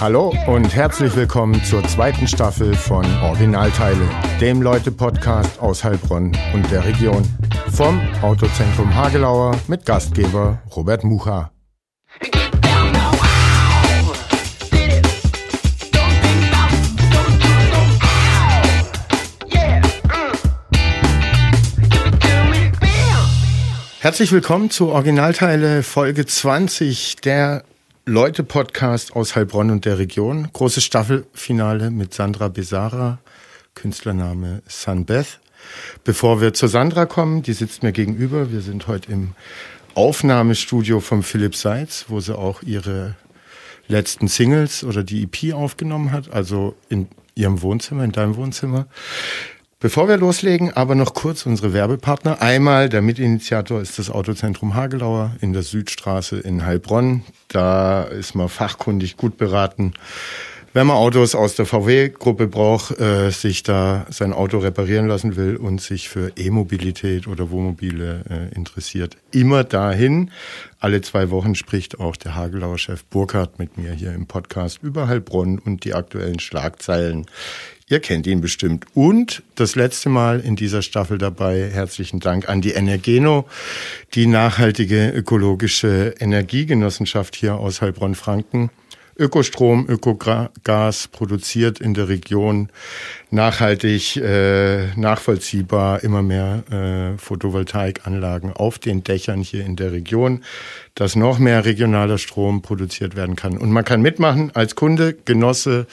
Hallo und herzlich willkommen zur zweiten Staffel von Originalteile, dem Leute-Podcast aus Heilbronn und der Region. Vom Autozentrum Hagelauer mit Gastgeber Robert Mucha. Herzlich willkommen zu Originalteile Folge 20 der Leute-Podcast aus Heilbronn und der Region. Großes Staffelfinale mit Sandra Besara, Künstlername Sunbeth. Bevor wir zu Sandra kommen, die sitzt mir gegenüber. Wir sind heute im Aufnahmestudio von Philipp Seitz, wo sie auch ihre letzten Singles oder die EP aufgenommen hat, also in ihrem Wohnzimmer, in deinem Wohnzimmer. Bevor wir loslegen, aber noch kurz unsere Werbepartner. Einmal der Mitinitiator ist das Autozentrum Hagelauer in der Südstraße in Heilbronn. Da ist man fachkundig gut beraten. Wenn man Autos aus der VW-Gruppe braucht, äh, sich da sein Auto reparieren lassen will und sich für E-Mobilität oder Wohnmobile äh, interessiert, immer dahin. Alle zwei Wochen spricht auch der Hagelauer Chef Burkhardt mit mir hier im Podcast über Heilbronn und die aktuellen Schlagzeilen. Ihr kennt ihn bestimmt. Und das letzte Mal in dieser Staffel dabei, herzlichen Dank an die Energeno, die nachhaltige ökologische Energiegenossenschaft hier aus Heilbronn-Franken. Ökostrom, Ökogas produziert in der Region nachhaltig, äh, nachvollziehbar immer mehr äh, Photovoltaikanlagen auf den Dächern hier in der Region, dass noch mehr regionaler Strom produziert werden kann. Und man kann mitmachen als Kunde, Genosse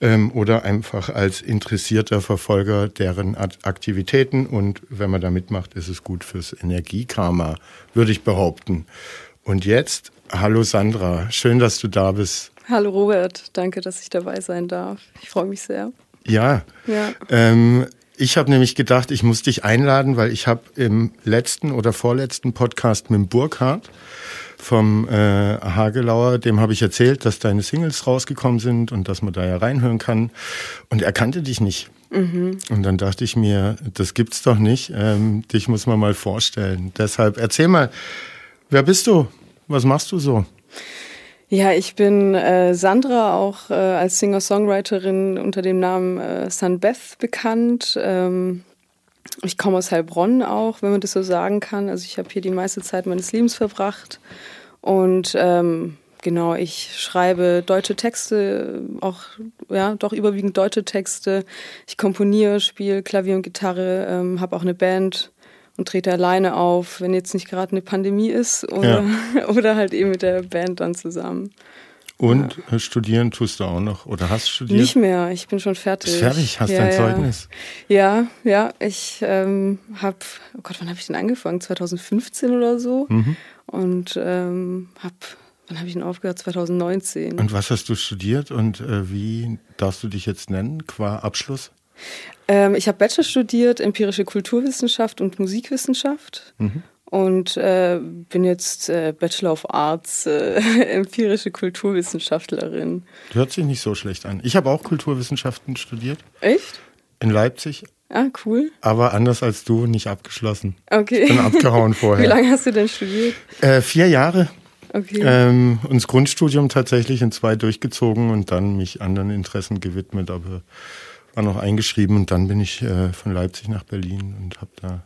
ähm, oder einfach als interessierter Verfolger deren Aktivitäten. Und wenn man da mitmacht, ist es gut fürs Energiekarma, würde ich behaupten. Und jetzt, hallo Sandra, schön, dass du da bist. Hallo Robert, danke, dass ich dabei sein darf. Ich freue mich sehr. Ja. ja. Ähm, ich habe nämlich gedacht, ich muss dich einladen, weil ich habe im letzten oder vorletzten Podcast mit Burkhardt vom äh, Hagelauer, dem habe ich erzählt, dass deine Singles rausgekommen sind und dass man da ja reinhören kann. Und er kannte dich nicht. Mhm. Und dann dachte ich mir, das gibt's doch nicht. Ähm, dich muss man mal vorstellen. Deshalb erzähl mal, wer bist du? Was machst du so? Ja, ich bin äh, Sandra, auch äh, als Singer-Songwriterin unter dem Namen äh, Sunbeth bekannt. Ähm, ich komme aus Heilbronn auch, wenn man das so sagen kann. Also ich habe hier die meiste Zeit meines Lebens verbracht. Und ähm, genau, ich schreibe deutsche Texte, auch ja, doch überwiegend deutsche Texte. Ich komponiere, spiele Klavier und Gitarre, ähm, habe auch eine Band und trete alleine auf, wenn jetzt nicht gerade eine Pandemie ist oder, ja. oder halt eben mit der Band dann zusammen. Und ja. Äh, studieren tust du auch noch oder hast studiert? Nicht mehr, ich bin schon fertig. Bist fertig, hast ja, dein Zeugnis? Ja, ja, ich ähm, habe, oh Gott, wann habe ich denn angefangen? 2015 oder so. Mhm. Und ähm, habe, wann habe ich denn aufgehört? 2019. Und was hast du studiert und äh, wie darfst du dich jetzt nennen qua Abschluss? Ähm, ich habe Bachelor studiert, empirische Kulturwissenschaft und Musikwissenschaft. Mhm. Und äh, bin jetzt äh, Bachelor of Arts, äh, empirische Kulturwissenschaftlerin. Hört sich nicht so schlecht an. Ich habe auch Kulturwissenschaften studiert. Echt? In Leipzig. Ah, cool. Aber anders als du, nicht abgeschlossen. Okay. Ich bin abgehauen vorher. Wie lange hast du denn studiert? Äh, vier Jahre. Okay. Ähm, und das Grundstudium tatsächlich in zwei durchgezogen und dann mich anderen Interessen gewidmet, aber war noch eingeschrieben und dann bin ich äh, von Leipzig nach Berlin und habe da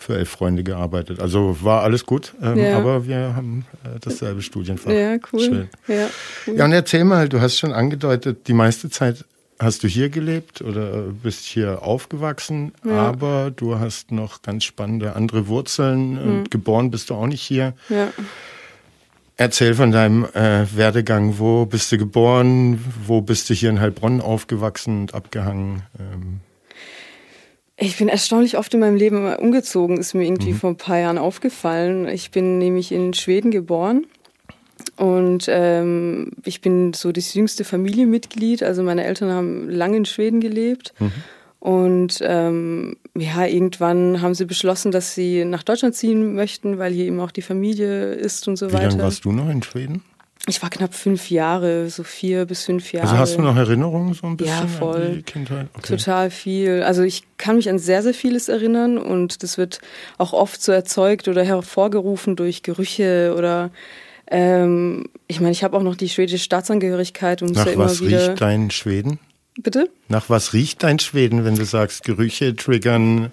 für elf Freunde gearbeitet. Also war alles gut, ähm, ja. aber wir haben äh, dasselbe Studienfach. Ja, cool. Schön. Ja, cool. ja, und erzähl mal, du hast schon angedeutet, die meiste Zeit hast du hier gelebt oder bist hier aufgewachsen, ja. aber du hast noch ganz spannende andere Wurzeln. Mhm. Geboren bist du auch nicht hier. Ja. Erzähl von deinem äh, Werdegang. Wo bist du geboren? Wo bist du hier in Heilbronn aufgewachsen und abgehangen? Ähm. Ich bin erstaunlich oft in meinem Leben umgezogen, ist mir irgendwie mhm. vor ein paar Jahren aufgefallen. Ich bin nämlich in Schweden geboren und ähm, ich bin so das jüngste Familienmitglied. Also meine Eltern haben lange in Schweden gelebt. Mhm. Und ähm, ja, irgendwann haben sie beschlossen, dass sie nach Deutschland ziehen möchten, weil hier eben auch die Familie ist und so Wie weiter. Wie lange warst du noch in Schweden? Ich war knapp fünf Jahre, so vier bis fünf Jahre. Also hast du noch Erinnerungen so ein bisschen ja, voll. an die Kindheit? Okay. Total viel. Also ich kann mich an sehr, sehr vieles erinnern und das wird auch oft so erzeugt oder hervorgerufen durch Gerüche oder Ähm, ich meine, ich habe auch noch die schwedische Staatsangehörigkeit und Nach ja was immer wieder. riecht dein Schweden? Bitte? Nach was riecht dein Schweden, wenn du sagst, Gerüche triggern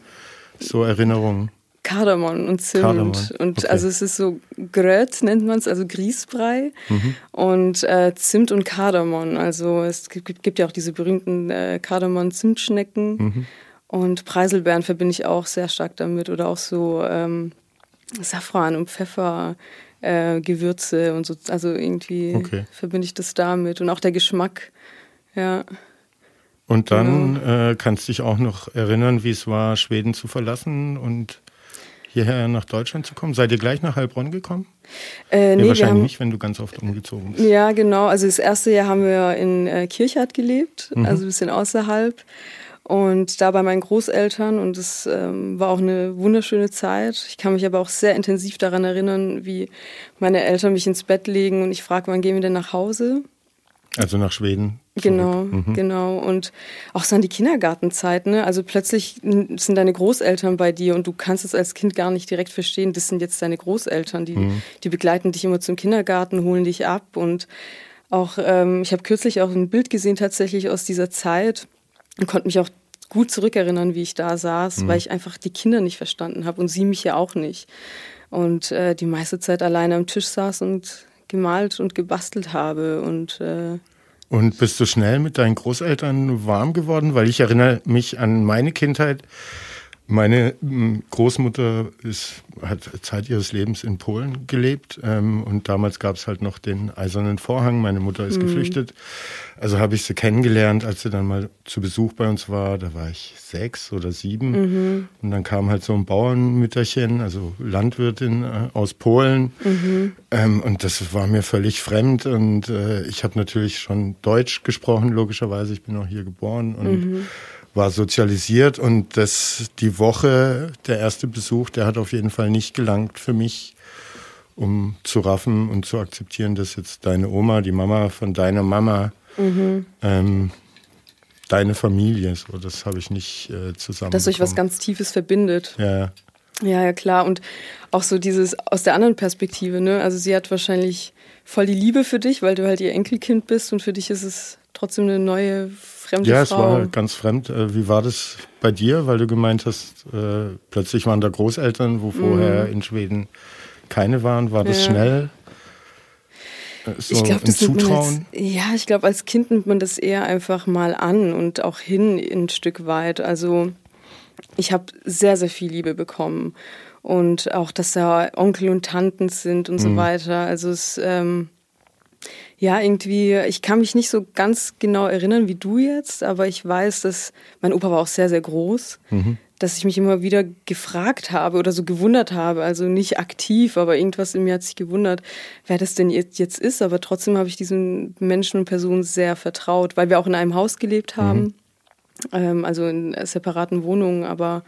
so Erinnerungen? Kardamom und Zimt. Kardamom, Und okay. also es ist so Gröt nennt man es, also Grießbrei Mhm. und äh, Zimt und Kardamom. Also es gibt, gibt ja auch diese berühmten äh, Kardamom-Zimtschnecken Mhm. und Preiselbeeren verbinde ich auch sehr stark damit oder auch so ähm, Safran und Pfeffer. Äh, Gewürze und so, also irgendwie Okay. verbinde ich das damit und auch der Geschmack, ja. Und dann Genau. äh, kannst du dich auch noch erinnern, wie es war, Schweden zu verlassen und hierher nach Deutschland zu kommen. Seid ihr gleich nach Heilbronn gekommen? Äh, Nee, nee, wahrscheinlich haben, nicht, wenn du ganz oft umgezogen bist. Ja, genau. Also das erste Jahr haben wir in äh, Kirchhardt gelebt, Mhm. also ein bisschen außerhalb. Und da bei meinen Großeltern und es ähm, war auch eine wunderschöne Zeit. Ich kann mich aber auch sehr intensiv daran erinnern, wie meine Eltern mich ins Bett legen und ich frage, wann gehen wir denn nach Hause? Also nach Schweden. Genau, Mhm. genau. Und auch so an die Kindergartenzeit, ne? Also plötzlich sind deine Großeltern bei dir und du kannst es als Kind gar nicht direkt verstehen, das sind jetzt deine Großeltern, die, Mhm. die begleiten dich immer zum Kindergarten, holen dich ab. Und auch, ähm, ich habe kürzlich auch ein Bild gesehen tatsächlich aus dieser Zeit und konnte mich auch gut zurückerinnern, wie ich da saß, Mhm. weil ich einfach die Kinder nicht verstanden habe und sie mich ja auch nicht. Und äh, die meiste Zeit alleine am Tisch saß und gemalt und gebastelt habe und äh, Und bist du schnell mit deinen Großeltern warm geworden? Weil ich erinnere mich an meine Kindheit. Meine m, Großmutter ist, hat Zeit ihres Lebens in Polen gelebt ähm, und damals gab es halt noch den eisernen Vorhang. Meine Mutter ist geflüchtet. Also habe ich sie kennengelernt, als sie dann mal zu Besuch bei uns war. Da war ich sechs oder sieben. Und dann kam halt so ein Bauernmütterchen, also Landwirtin äh, aus Polen. Ähm, und das war mir völlig fremd. Und äh, ich habe natürlich schon Deutsch gesprochen, logischerweise. Ich bin auch hier geboren und war sozialisiert. Und das die Woche, der erste Besuch, der hat auf jeden Fall nicht gelangt für mich, um zu raffen und zu akzeptieren, dass jetzt deine Oma, die Mama von deiner Mama, ähm, deine Familie, so das habe ich nicht äh, zusammen. dass euch was ganz Tiefes verbindet. ja, Ja, ja, klar. Und auch so dieses aus der anderen Perspektive, ne? Also sie hat wahrscheinlich voll die Liebe für dich, weil du halt ihr Enkelkind bist und für dich ist es trotzdem eine neue fremde ja, es Frau. war ganz fremd. Äh, Wie war das bei dir, weil du gemeint hast, äh, plötzlich waren da Großeltern, wo vorher in Schweden keine waren. War das Mhm. Ja. schnell? Äh, So ich glaube, das Zutrauen? als, ja, ich glaube, als Kind nimmt man das eher einfach mal an und auch hin ein Stück weit. Also ich habe sehr, sehr viel Liebe bekommen und auch, dass da Onkel und Tanten sind und so weiter. Also es, ähm, ja, irgendwie, ich kann mich nicht so ganz genau erinnern wie du jetzt, aber ich weiß, dass mein Opa war auch sehr, sehr groß, dass ich mich immer wieder gefragt habe oder so gewundert habe. Also nicht aktiv, aber irgendwas in mir hat sich gewundert, wer das denn jetzt, jetzt ist. Aber trotzdem habe ich diesen Menschen und Personen sehr vertraut, weil wir auch in einem Haus gelebt haben, ähm, also in separaten Wohnungen, aber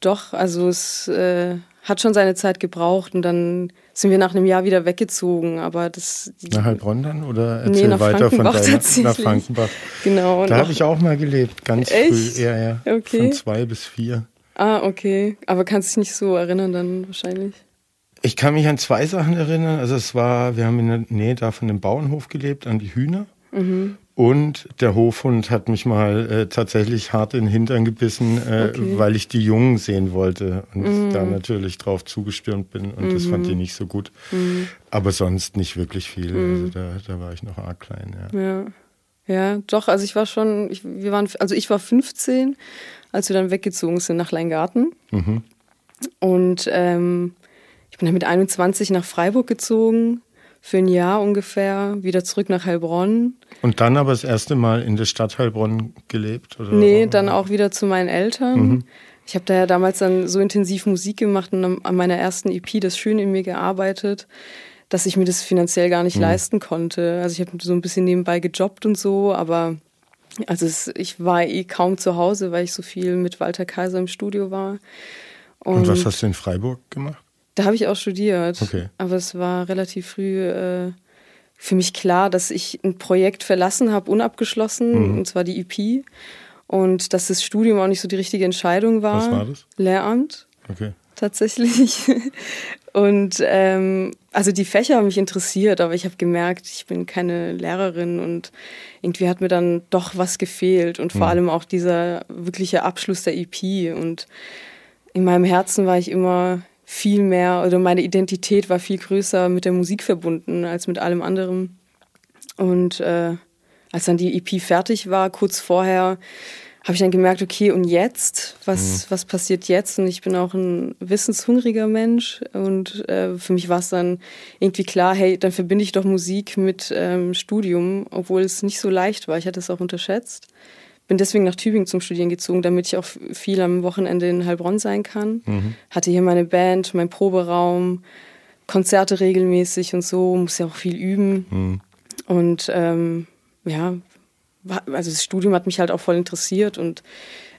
doch, also es äh, hat schon seine Zeit gebraucht und dann sind wir nach einem Jahr wieder weggezogen, aber das Nach Heilbronn dann? Oder Nee, erzähl nach weiter von Frankenbach deiner, nach. Frankenbach. genau. Da habe ich auch mal gelebt, ganz Echt? früh. Ja, ja. Okay. Von zwei bis vier. Ah, okay. Aber kannst dich nicht so erinnern dann wahrscheinlich. Ich kann mich an zwei Sachen erinnern. Also es war, wir haben in der Nähe da von dem Bauernhof gelebt, an die Hühner. Mhm. Und der Hofhund hat mich mal äh, tatsächlich hart in den Hintern gebissen, äh, Okay. Mhm. weil ich die Jungen sehen wollte und da natürlich drauf zugestürmt bin und das fand die nicht so gut. Mhm. Aber sonst nicht wirklich viel. Also da, da war ich noch arg klein. Ja. Ja. Ja, doch, also ich war schon, ich, wir waren, also ich war 15, als wir dann weggezogen sind nach Leingarten. Mhm. Und ähm, ich bin dann mit 21 nach Freiburg gezogen, für ein Jahr ungefähr, wieder zurück nach Heilbronn. Und dann aber das erste Mal in der Stadt Heilbronn gelebt? Oder? Nee, dann auch wieder zu meinen Eltern. Ich habe da ja damals dann so intensiv Musik gemacht und an- meiner ersten EP das Schön in mir gearbeitet, dass ich mir das finanziell gar nicht leisten konnte. Also ich habe so ein bisschen nebenbei gejobbt und so, aber also es, ich war eh kaum zu Hause, weil ich so viel mit Walter Kaiser im Studio war. Und was hast du in Freiburg gemacht? Da habe ich auch studiert. Okay. Aber es war relativ früh äh, für mich klar, dass ich ein Projekt verlassen habe, unabgeschlossen, Mhm. und zwar die EP. Und dass das Studium auch nicht so die richtige Entscheidung war. Was war das? Lehramt, Okay. tatsächlich. Und ähm, also die Fächer haben mich interessiert, aber ich habe gemerkt, ich bin keine Lehrerin und irgendwie hat mir dann doch was gefehlt und vor mhm. allem auch dieser wirkliche Abschluss der EP. Und in meinem Herzen war ich immer viel mehr, oder meine Identität war viel größer mit der Musik verbunden als mit allem anderen. Und äh, als dann die EP fertig war, kurz vorher, habe ich dann gemerkt, okay, und jetzt? Was, mhm. was passiert jetzt? Und ich bin auch ein wissenshungriger Mensch. Und äh, für mich war es dann irgendwie klar, hey, dann verbinde ich doch Musik mit ähm, Studium, obwohl es nicht so leicht war. Ich hatte es auch unterschätzt. Bin deswegen nach Tübingen zum Studieren gezogen, damit ich auch viel am Wochenende in Heilbronn sein kann. Mhm. Hatte hier meine Band, mein Proberaum, Konzerte regelmäßig und so, muss ja auch viel üben. Mhm. Und ähm, ja, also das Studium hat mich halt auch voll interessiert und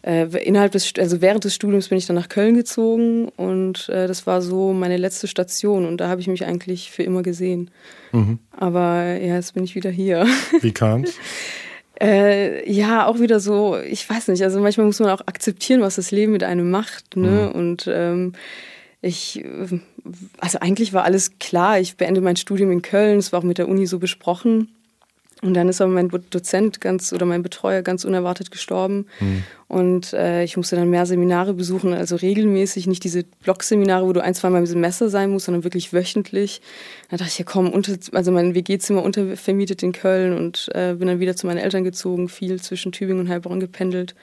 äh, innerhalb des, also während des Studiums bin ich dann nach Köln gezogen und äh, das war so meine letzte Station und da habe ich mich eigentlich für immer gesehen. Mhm. Aber ja, jetzt bin ich wieder hier. Wie kam's? äh, ja, auch wieder so, ich weiß nicht, also manchmal muss man auch akzeptieren, was das Leben mit einem macht, ne? Mhm. Und ähm, ich, also eigentlich war alles klar. Ich beende mein Studium in Köln. Es war auch mit der Uni so besprochen. Und dann ist aber mein Dozent ganz oder mein Betreuer ganz unerwartet gestorben. Mhm. Und äh, ich musste dann mehr Seminare besuchen, also regelmäßig, nicht diese Blogseminare, wo du ein, zwei Mal im Semester sein musst, sondern wirklich wöchentlich. Da dachte ich, ja komm, unter, also mein WG-Zimmer untervermietet in Köln und äh, bin dann wieder zu meinen Eltern gezogen, viel zwischen Tübingen und Heilbronn gependelt.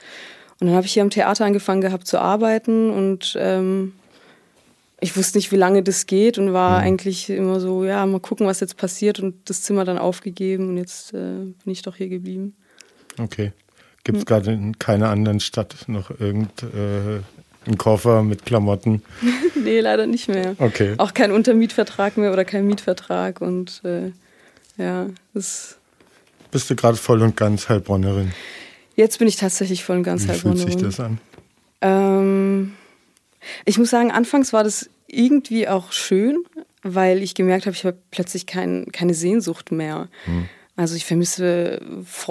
Und dann habe ich hier am Theater angefangen gehabt zu arbeiten und ähm, ich wusste nicht, wie lange das geht und war mhm. eigentlich immer so, ja, mal gucken, was jetzt passiert und das Zimmer dann aufgegeben und jetzt äh, bin ich doch hier geblieben. Okay. Gibt es mhm. gerade in keiner anderen Stadt noch irgendeinen äh, Koffer mit Klamotten? nee, leider nicht mehr. Okay. Auch kein Untermietvertrag mehr oder kein Mietvertrag und äh, ja, das. Bist du gerade voll und ganz Heilbronnerin? Jetzt bin ich tatsächlich voll und ganz Wie Heilbronnerin. Wie fühlt sich das an? Ähm, ich muss sagen, anfangs war das irgendwie auch schön, weil ich gemerkt habe, ich habe plötzlich kein, keine Sehnsucht mehr. Hm. Also ich vermisse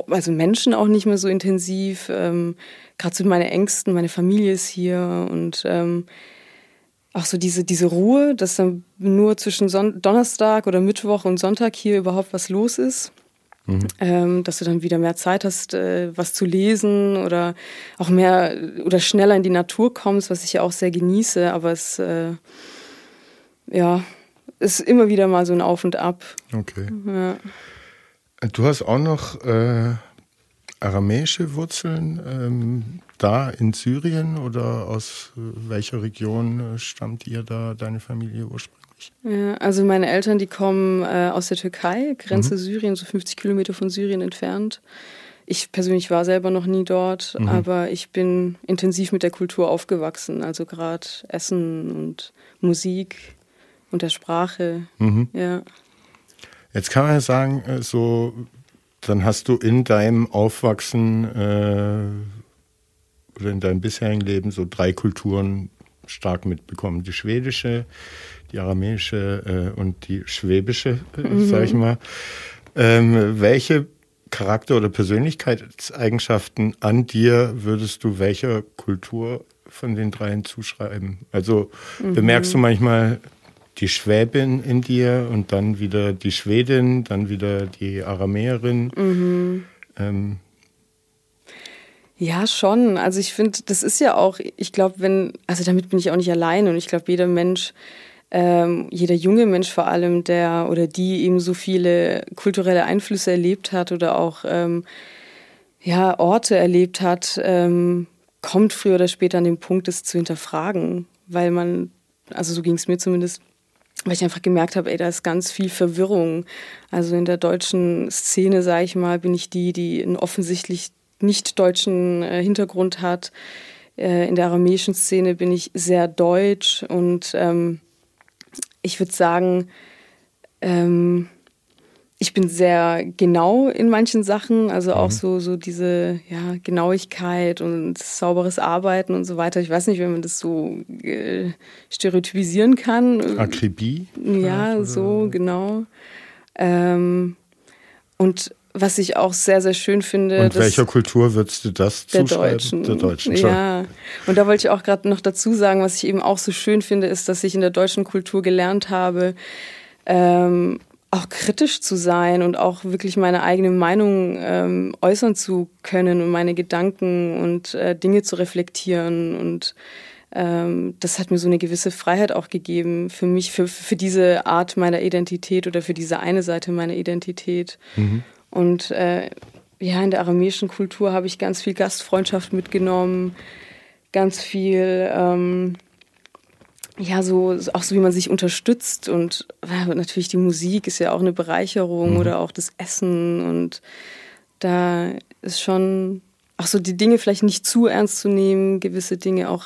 also Menschen auch nicht mehr so intensiv. Ähm, Gerade so meine Ängsten, meine Familie ist hier und ähm, auch so diese, diese Ruhe, dass dann nur zwischen Son Donnerstag oder Mittwoch und Sonntag hier überhaupt was los ist. Mhm. Ähm, dass du dann wieder mehr Zeit hast, äh, was zu lesen oder auch mehr oder schneller in die Natur kommst, was ich ja auch sehr genieße, aber es äh, ja, ist immer wieder mal so ein Auf und Ab. Okay. Ja. Du hast auch noch äh, aramäische Wurzeln ähm, da in Syrien oder aus welcher Region äh, stammt ihr da, deine Familie ursprünglich? Ja, also meine Eltern, die kommen äh, aus der Türkei, Grenze mhm. Syrien, so 50 Kilometer von Syrien entfernt. Ich persönlich war selber noch nie dort, mhm. aber ich bin intensiv mit der Kultur aufgewachsen, also gerade Essen und Musik und der Sprache. Mhm. Ja. Jetzt kann man ja sagen, äh, so, dann hast du in deinem Aufwachsen äh, oder in deinem bisherigen Leben so drei Kulturen stark mitbekommen. Die schwedische, die aramäische äh, und die schwäbische, äh, mhm. sag ich mal. Ähm, welche Charakter- oder Persönlichkeitseigenschaften an dir würdest du welcher Kultur von den dreien zuschreiben? Also mhm. bemerkst du manchmal die Schwäbin in dir und dann wieder die Schwedin, dann wieder die Aramäerin? Mhm. Ähm, ja, schon. Also ich finde, das ist ja auch, ich glaube, wenn, also damit bin ich auch nicht allein und ich glaube, jeder Mensch, ähm, jeder junge Mensch vor allem, der oder die eben so viele kulturelle Einflüsse erlebt hat oder auch ähm, ja, Orte erlebt hat, ähm, kommt früher oder später an den Punkt, es zu hinterfragen, weil man, also so ging es mir zumindest, weil ich einfach gemerkt habe, ey, da ist ganz viel Verwirrung. Also in der deutschen Szene, sage ich mal, bin ich die, die einen offensichtlich nicht deutschen äh, Hintergrund hat. Äh, in der aramäischen Szene bin ich sehr deutsch und ähm, ich würde sagen, ähm, ich bin sehr genau in manchen Sachen, also auch mhm. so, so diese ja, Genauigkeit und sauberes Arbeiten und so weiter. Ich weiß nicht, wenn man das so äh, stereotypisieren kann. Akribie? Ja, so, genau. Ähm, und was ich auch sehr, sehr schön finde. Und welcher Kultur würdest du das der zuschreiben? Deutschen. Der Deutschen. schon. Ja. Und da wollte ich auch gerade noch dazu sagen, was ich eben auch so schön finde, ist, dass ich in der deutschen Kultur gelernt habe, ähm, auch kritisch zu sein und auch wirklich meine eigene Meinung ähm, äußern zu können und meine Gedanken und äh, Dinge zu reflektieren. Und ähm, das hat mir so eine gewisse Freiheit auch gegeben für mich, für, für diese Art meiner Identität oder für diese eine Seite meiner Identität. Mhm. Und äh, ja, in der aramäischen Kultur habe ich ganz viel Gastfreundschaft mitgenommen, ganz viel, ähm, ja, so auch so wie man sich unterstützt und ja, natürlich die Musik ist ja auch eine Bereicherung Mhm. oder auch das Essen und da ist schon auch so die Dinge vielleicht nicht zu ernst zu nehmen, gewisse Dinge auch,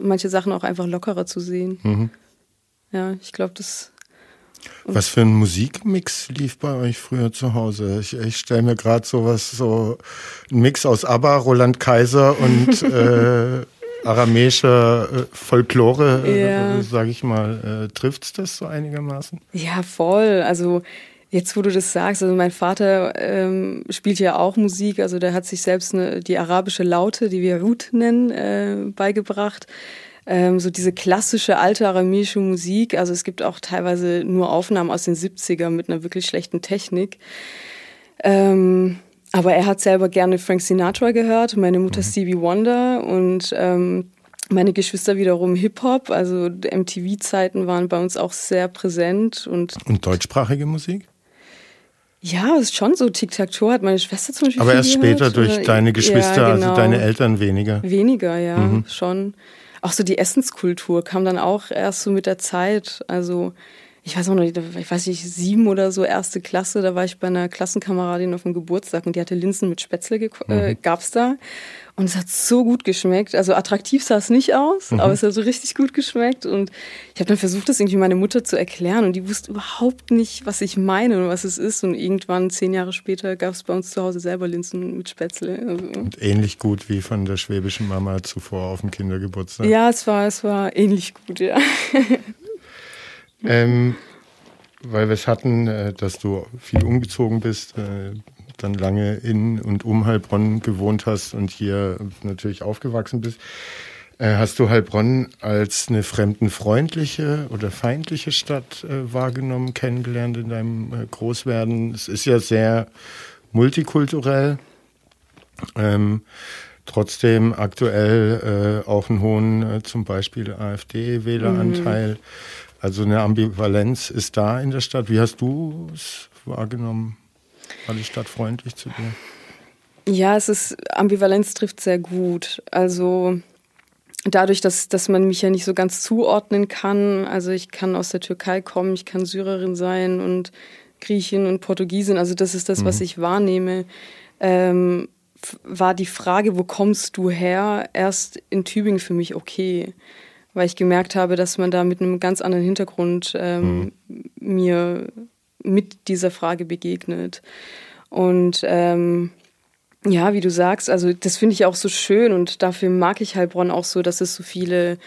manche Sachen auch einfach lockerer zu sehen. Mhm. Ja, ich glaube, das Was für ein Musikmix lief bei euch früher zu Hause? Ich, ich stelle mir gerade sowas, so ein Mix aus ABBA, Roland Kaiser und äh, aramäischer äh, Folklore, Ja. äh, sage ich mal. Äh, trifft's das so einigermaßen? Ja, voll. Also jetzt, wo du das sagst, also mein Vater ähm, spielt ja auch Musik, also der hat sich selbst eine, die arabische Laute, die wir Rut nennen, äh, beigebracht. Ähm, so diese klassische alte aramäische Musik. Also es gibt auch teilweise nur Aufnahmen aus den 70ern mit einer wirklich schlechten Technik. Ähm, aber er hat selber gerne Frank Sinatra gehört, meine Mutter Stevie Wonder und ähm, meine Geschwister wiederum Hip-Hop. Also MTV-Zeiten waren bei uns auch sehr präsent und Und deutschsprachige Musik? ja, es ist schon so. Tic-Tac-Toe hat meine Schwester zum Beispiel Aber erst gehört, später durch oder- deine Geschwister, ja, also genau. deine Eltern weniger. Weniger, ja, Mhm. schon. Auch so die Essenskultur kam dann auch erst so mit der Zeit. Also ich weiß auch noch, nicht, ich weiß nicht, sieben oder so, erste Klasse, da war ich bei einer Klassenkameradin auf dem Geburtstag und die hatte Linsen mit Spätzle, äh, Mhm. gab's da. Und es hat so gut geschmeckt. Also attraktiv sah es nicht aus, Mhm. aber es hat so richtig gut geschmeckt. Und ich habe dann versucht, das irgendwie meiner Mutter zu erklären und die wusste überhaupt nicht, was ich meine und was es ist. Und irgendwann, zehn Jahre später, gab's bei uns zu Hause selber Linsen mit Spätzle. Also, Und ähnlich gut wie von der schwäbischen Mama zuvor auf dem Kindergeburtstag. Ja, es war, es war ähnlich gut, ja. Ähm, weil wir es hatten, äh, dass du viel umgezogen bist, äh, dann lange in und um Heilbronn gewohnt hast und hier natürlich aufgewachsen bist. Äh, hast du Heilbronn als eine fremdenfreundliche oder feindliche Stadt äh, wahrgenommen, kennengelernt in deinem äh, Großwerden? Es ist ja sehr multikulturell. Ähm, trotzdem aktuell äh, auch einen hohen, äh, zum Beispiel AfD-Wähleranteil. Also eine Ambivalenz ist da in der Stadt. Wie hast du es wahrgenommen? War die Stadt freundlich zu dir? Ja, es ist, Ambivalenz trifft sehr gut. Also dadurch, dass, dass man mich ja nicht so ganz zuordnen kann, also ich kann aus der Türkei kommen, ich kann Syrerin sein und Griechin und Portugiesin, also das ist das, was ich wahrnehme, ähm, war die Frage, wo kommst du her, erst in Tübingen für mich okay. Weil ich gemerkt habe, dass man da mit einem ganz anderen Hintergrund ähm, mir mit dieser Frage begegnet. Und ähm, ja, wie du sagst, also das finde ich auch so schön und dafür mag ich Heilbronn auch so, dass es so viele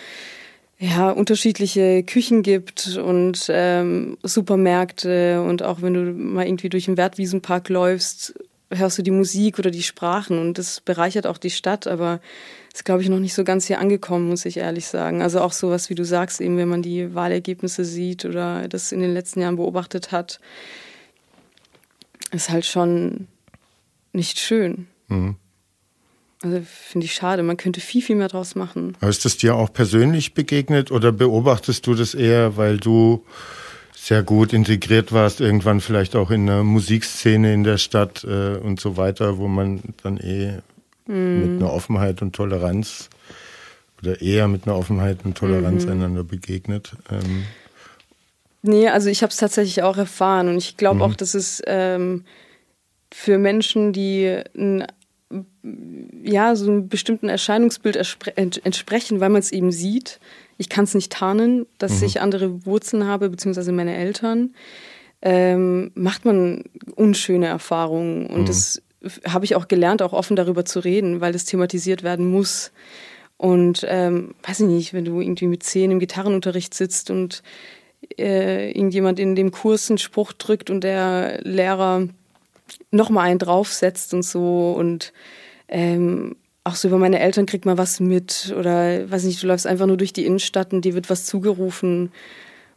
ja, unterschiedliche Küchen gibt und ähm, Supermärkte und auch wenn du mal irgendwie durch den Wertwiesenpark läufst, hörst du die Musik oder die Sprachen und das bereichert auch die Stadt, aber ist, glaube ich, noch nicht so ganz hier angekommen, muss ich ehrlich sagen. Also auch sowas, wie du sagst, eben wenn man die Wahlergebnisse sieht oder das in den letzten Jahren beobachtet hat, ist halt schon nicht schön. Mhm. Also finde ich schade. Man könnte viel, viel mehr draus machen. Aber ist das dir auch persönlich begegnet oder beobachtest du das eher, weil du sehr gut integriert warst, irgendwann vielleicht auch in einer Musikszene in der Stadt äh, und so weiter, wo man dann eh mit einer Offenheit und Toleranz oder eher mit einer Offenheit und Toleranz einander begegnet? Ähm, Nee, also ich habe es tatsächlich auch erfahren und ich glaube auch, dass es ähm, für Menschen, die ein, ja, so einem bestimmten Erscheinungsbild entsprechen, weil man es eben sieht. Ich kann es nicht tarnen, dass ich andere Wurzeln habe, beziehungsweise meine Eltern. Ähm, macht man unschöne Erfahrungen. Und das f- habe ich auch gelernt, auch offen darüber zu reden, weil das thematisiert werden muss. Und ähm, weiß ich nicht, wenn du irgendwie mit zehn im Gitarrenunterricht sitzt und äh, irgendjemand in dem Kurs einen Spruch drückt und der Lehrer nochmal einen draufsetzt und so und ähm, auch so über meine Eltern kriegt man was mit oder weiß nicht, du läufst einfach nur durch die Innenstadt und dir wird was zugerufen.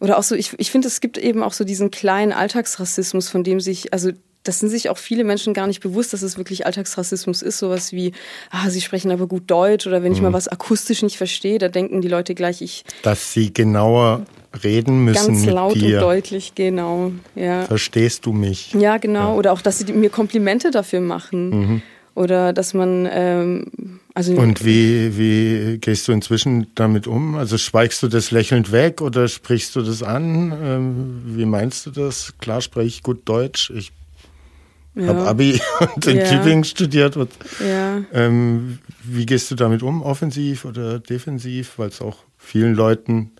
Oder auch so, ich, ich finde, es gibt eben auch so diesen kleinen Alltagsrassismus, von dem sich, also das sind sich auch viele Menschen gar nicht bewusst, dass es wirklich Alltagsrassismus ist. Sowas wie, ah, sie sprechen aber gut Deutsch oder wenn ich mhm. mal was akustisch nicht verstehe, da denken die Leute gleich, ich. Dass sie genauer reden müssen. Ganz laut dir. und deutlich, genau. Ja. Verstehst du mich? Ja, genau. Ja. Oder auch, dass sie mir Komplimente dafür machen. Mhm. Oder dass man ähm, also Und wie, wie gehst du inzwischen damit um? Also schweigst du das lächelnd weg oder sprichst du das an? Ähm, wie meinst du das? Klar spreche ich gut Deutsch. Ich ja. habe Abi und in ja. Tübingen studiert. Und, ja. ähm, wie gehst du damit um? Offensiv oder defensiv? Weil es auch vielen Leuten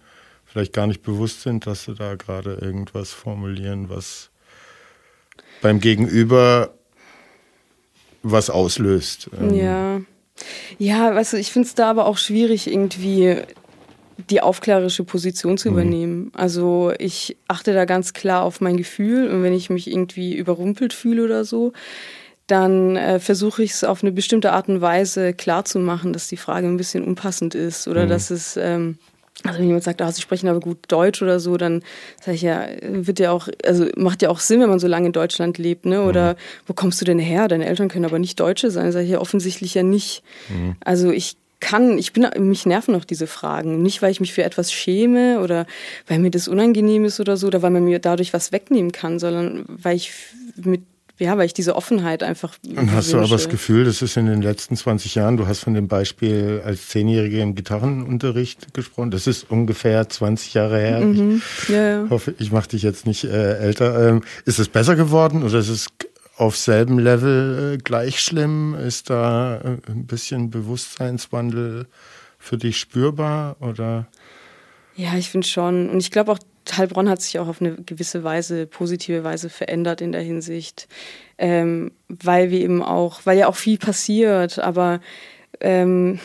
vielleicht gar nicht bewusst sind, dass sie da gerade irgendwas formulieren, was beim Gegenüber was auslöst. Ähm, ja. Ja, weißt du, ich finde es da aber auch schwierig, irgendwie die aufklärerische Position zu mhm. übernehmen. Also ich achte da ganz klar auf mein Gefühl und wenn ich mich irgendwie überrumpelt fühle oder so, dann äh, versuche ich es auf eine bestimmte Art und Weise klarzumachen, dass die Frage ein bisschen unpassend ist oder mhm. dass es ähm, also wenn jemand sagt, ah, sie sprechen aber gut Deutsch oder so, dann sage ich ja, wird ja auch, also macht ja auch Sinn, wenn man so lange in Deutschland lebt, ne? Oder mhm. wo kommst du denn her? Deine Eltern können aber nicht Deutsche sein. Sage ich ja offensichtlich ja nicht. Mhm. Also ich kann, ich bin, mich nerven auch diese Fragen. Nicht, weil ich mich für etwas schäme oder weil mir das unangenehm ist oder so, oder weil man mir dadurch was wegnehmen kann, sondern weil ich mit ja, weil ich diese Offenheit einfach. Und hast wünsche. du aber das Gefühl, das ist in den letzten 20 Jahren, du hast von dem Beispiel als Zehnjährige im Gitarrenunterricht gesprochen, das ist ungefähr 20 Jahre her. Mhm. Ich ja, ja. hoffe, ich mache dich jetzt nicht äh, älter. Ähm, ist es besser geworden oder ist es auf selben Level äh, gleich schlimm? Ist da äh, ein bisschen Bewusstseinswandel für dich spürbar oder? Ja, ich finde schon. Und ich glaube auch, Heilbronn hat sich auch auf eine gewisse Weise, positive Weise verändert in der Hinsicht, ähm, weil wir eben auch, weil ja auch viel passiert, aber ähm,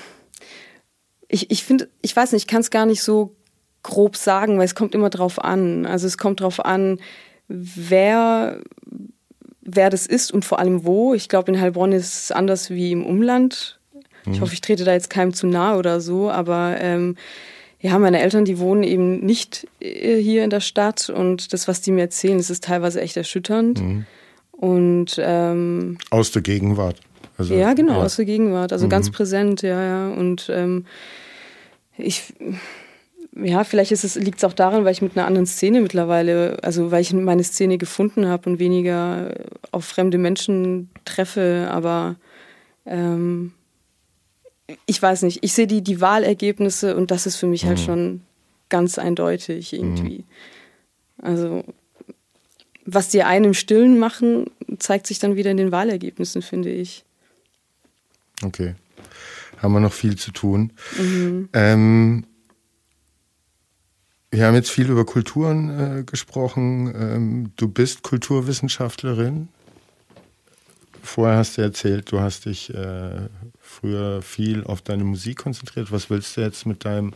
ich, ich finde, ich weiß nicht, ich kann es gar nicht so grob sagen, weil es kommt immer drauf an. Also es kommt drauf an, wer, wer das ist und vor allem wo. Ich glaube, in Heilbronn ist es anders wie im Umland. Ich mhm. hoffe, ich trete da jetzt keinem zu nahe oder so, aber ähm, ja, meine Eltern, die wohnen eben nicht äh, hier in der Stadt und das, was die mir erzählen, das ist teilweise echt erschütternd. Mhm. Und ähm, aus der Gegenwart. Also, ja, genau, ja. aus der Gegenwart. Also mhm. ganz präsent, ja, ja. Und ähm, ich ja, vielleicht ist es, liegt es auch daran, weil ich mit einer anderen Szene mittlerweile, also weil ich meine Szene gefunden habe und weniger auf fremde Menschen treffe, aber ähm, ich weiß nicht, ich sehe die, die Wahlergebnisse und das ist für mich halt mhm. halt schon ganz eindeutig irgendwie. Mhm. Also, was die einen im Stillen machen, zeigt sich dann wieder in den Wahlergebnissen, finde ich. Okay. Haben wir noch viel zu tun. Mhm. Ähm, wir haben jetzt viel über Kulturen äh, gesprochen. Ähm, du bist Kulturwissenschaftlerin. Vorher hast du erzählt, du hast dich äh, früher viel auf deine Musik konzentriert. Was willst du jetzt mit deinem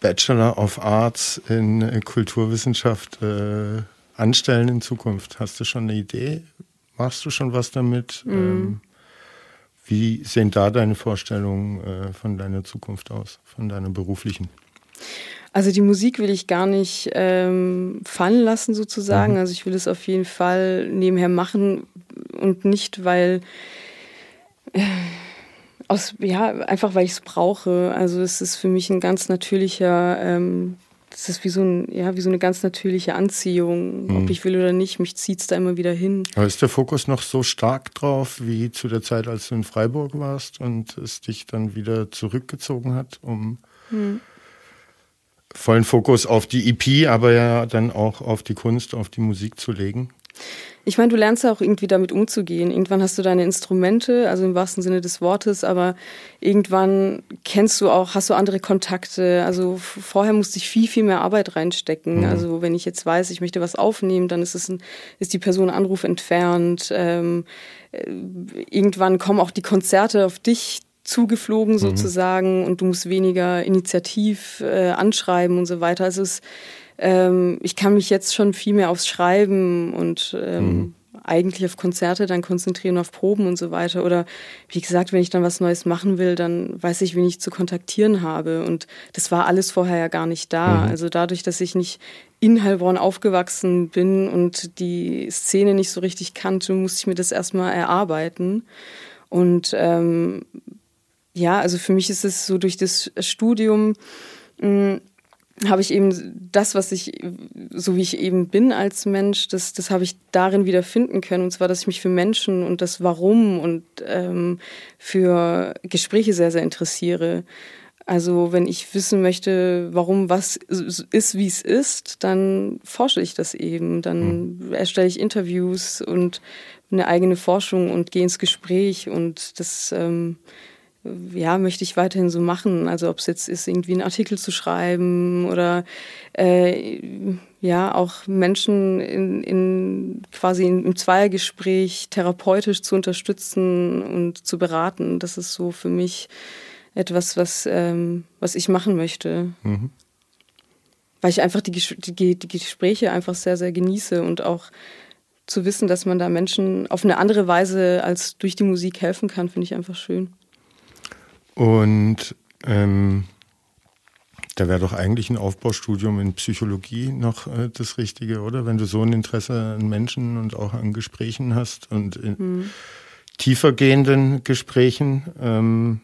Bachelor of Arts in äh, Kulturwissenschaft äh, anstellen in Zukunft? Hast du schon eine Idee? Machst du schon was damit? Mhm. Ähm, wie sehen da deine Vorstellungen äh, von deiner Zukunft aus, von deiner beruflichen? Also die Musik will ich gar nicht ähm, fallen lassen sozusagen. Mhm. Also ich will es auf jeden Fall nebenher machen und nicht, weil äh, aus, ja, einfach weil ich es brauche. Also es ist für mich ein ganz natürlicher, ähm, das ist wie so, ein, ja, wie so eine ganz natürliche Anziehung, mhm. ob ich will oder nicht, mich zieht es da immer wieder hin. Aber ist der Fokus noch so stark drauf wie zu der Zeit, als du in Freiburg warst und es dich dann wieder zurückgezogen hat, um mhm. Vollen Fokus auf die EP, aber ja dann auch auf die Kunst, auf die Musik zu legen? Ich meine, du lernst ja auch irgendwie damit umzugehen. Irgendwann hast du deine Instrumente, also im wahrsten Sinne des Wortes, aber irgendwann kennst du auch, hast du andere Kontakte. Also vorher musste ich viel, viel mehr Arbeit reinstecken. Mhm. Also wenn ich jetzt weiß, ich möchte was aufnehmen, dann ist es ein, ist die Person Anruf entfernt. Ähm, äh, irgendwann kommen auch die Konzerte auf dich zugeflogen mhm. sozusagen und du musst weniger initiativ äh, anschreiben und so weiter. Also es ähm, ich kann mich jetzt schon viel mehr aufs Schreiben und ähm, mhm. eigentlich auf Konzerte dann konzentrieren, auf Proben und so weiter. Oder wie gesagt, wenn ich dann was Neues machen will, dann weiß ich, wen ich zu kontaktieren habe. Und das war alles vorher ja gar nicht da. Mhm. Also dadurch, dass ich nicht in Heilbronn aufgewachsen bin und die Szene nicht so richtig kannte, musste ich mir das erstmal erarbeiten. Und ähm, ja, also für mich ist es so durch das Studium mh, mm, habe ich eben das, was ich, so wie ich eben bin als Mensch, das, das habe ich darin wieder finden können. Und zwar, dass ich mich für Menschen und das Warum und ähm, für Gespräche sehr, sehr interessiere. Also wenn ich wissen möchte, warum was ist, wie es ist, dann forsche ich das eben. Dann mhm. erstelle ich Interviews und eine eigene Forschung und gehe ins Gespräch. Und das ähm, ja, möchte ich weiterhin so machen. Also ob es jetzt ist, irgendwie einen Artikel zu schreiben oder äh, ja, auch Menschen in, in quasi im Zweiergespräch therapeutisch zu unterstützen und zu beraten. Das ist so für mich etwas, was, ähm, was ich machen möchte. Mhm. Weil ich einfach die, die, die Gespräche einfach sehr, sehr genieße und auch zu wissen, dass man da Menschen auf eine andere Weise als durch die Musik helfen kann, finde ich einfach schön. Und ähm, da wäre doch eigentlich ein Aufbaustudium in Psychologie noch äh, das Richtige, oder? Wenn du so ein Interesse an Menschen und auch an Gesprächen hast und in mhm. tiefergehenden Gesprächen. Ähm,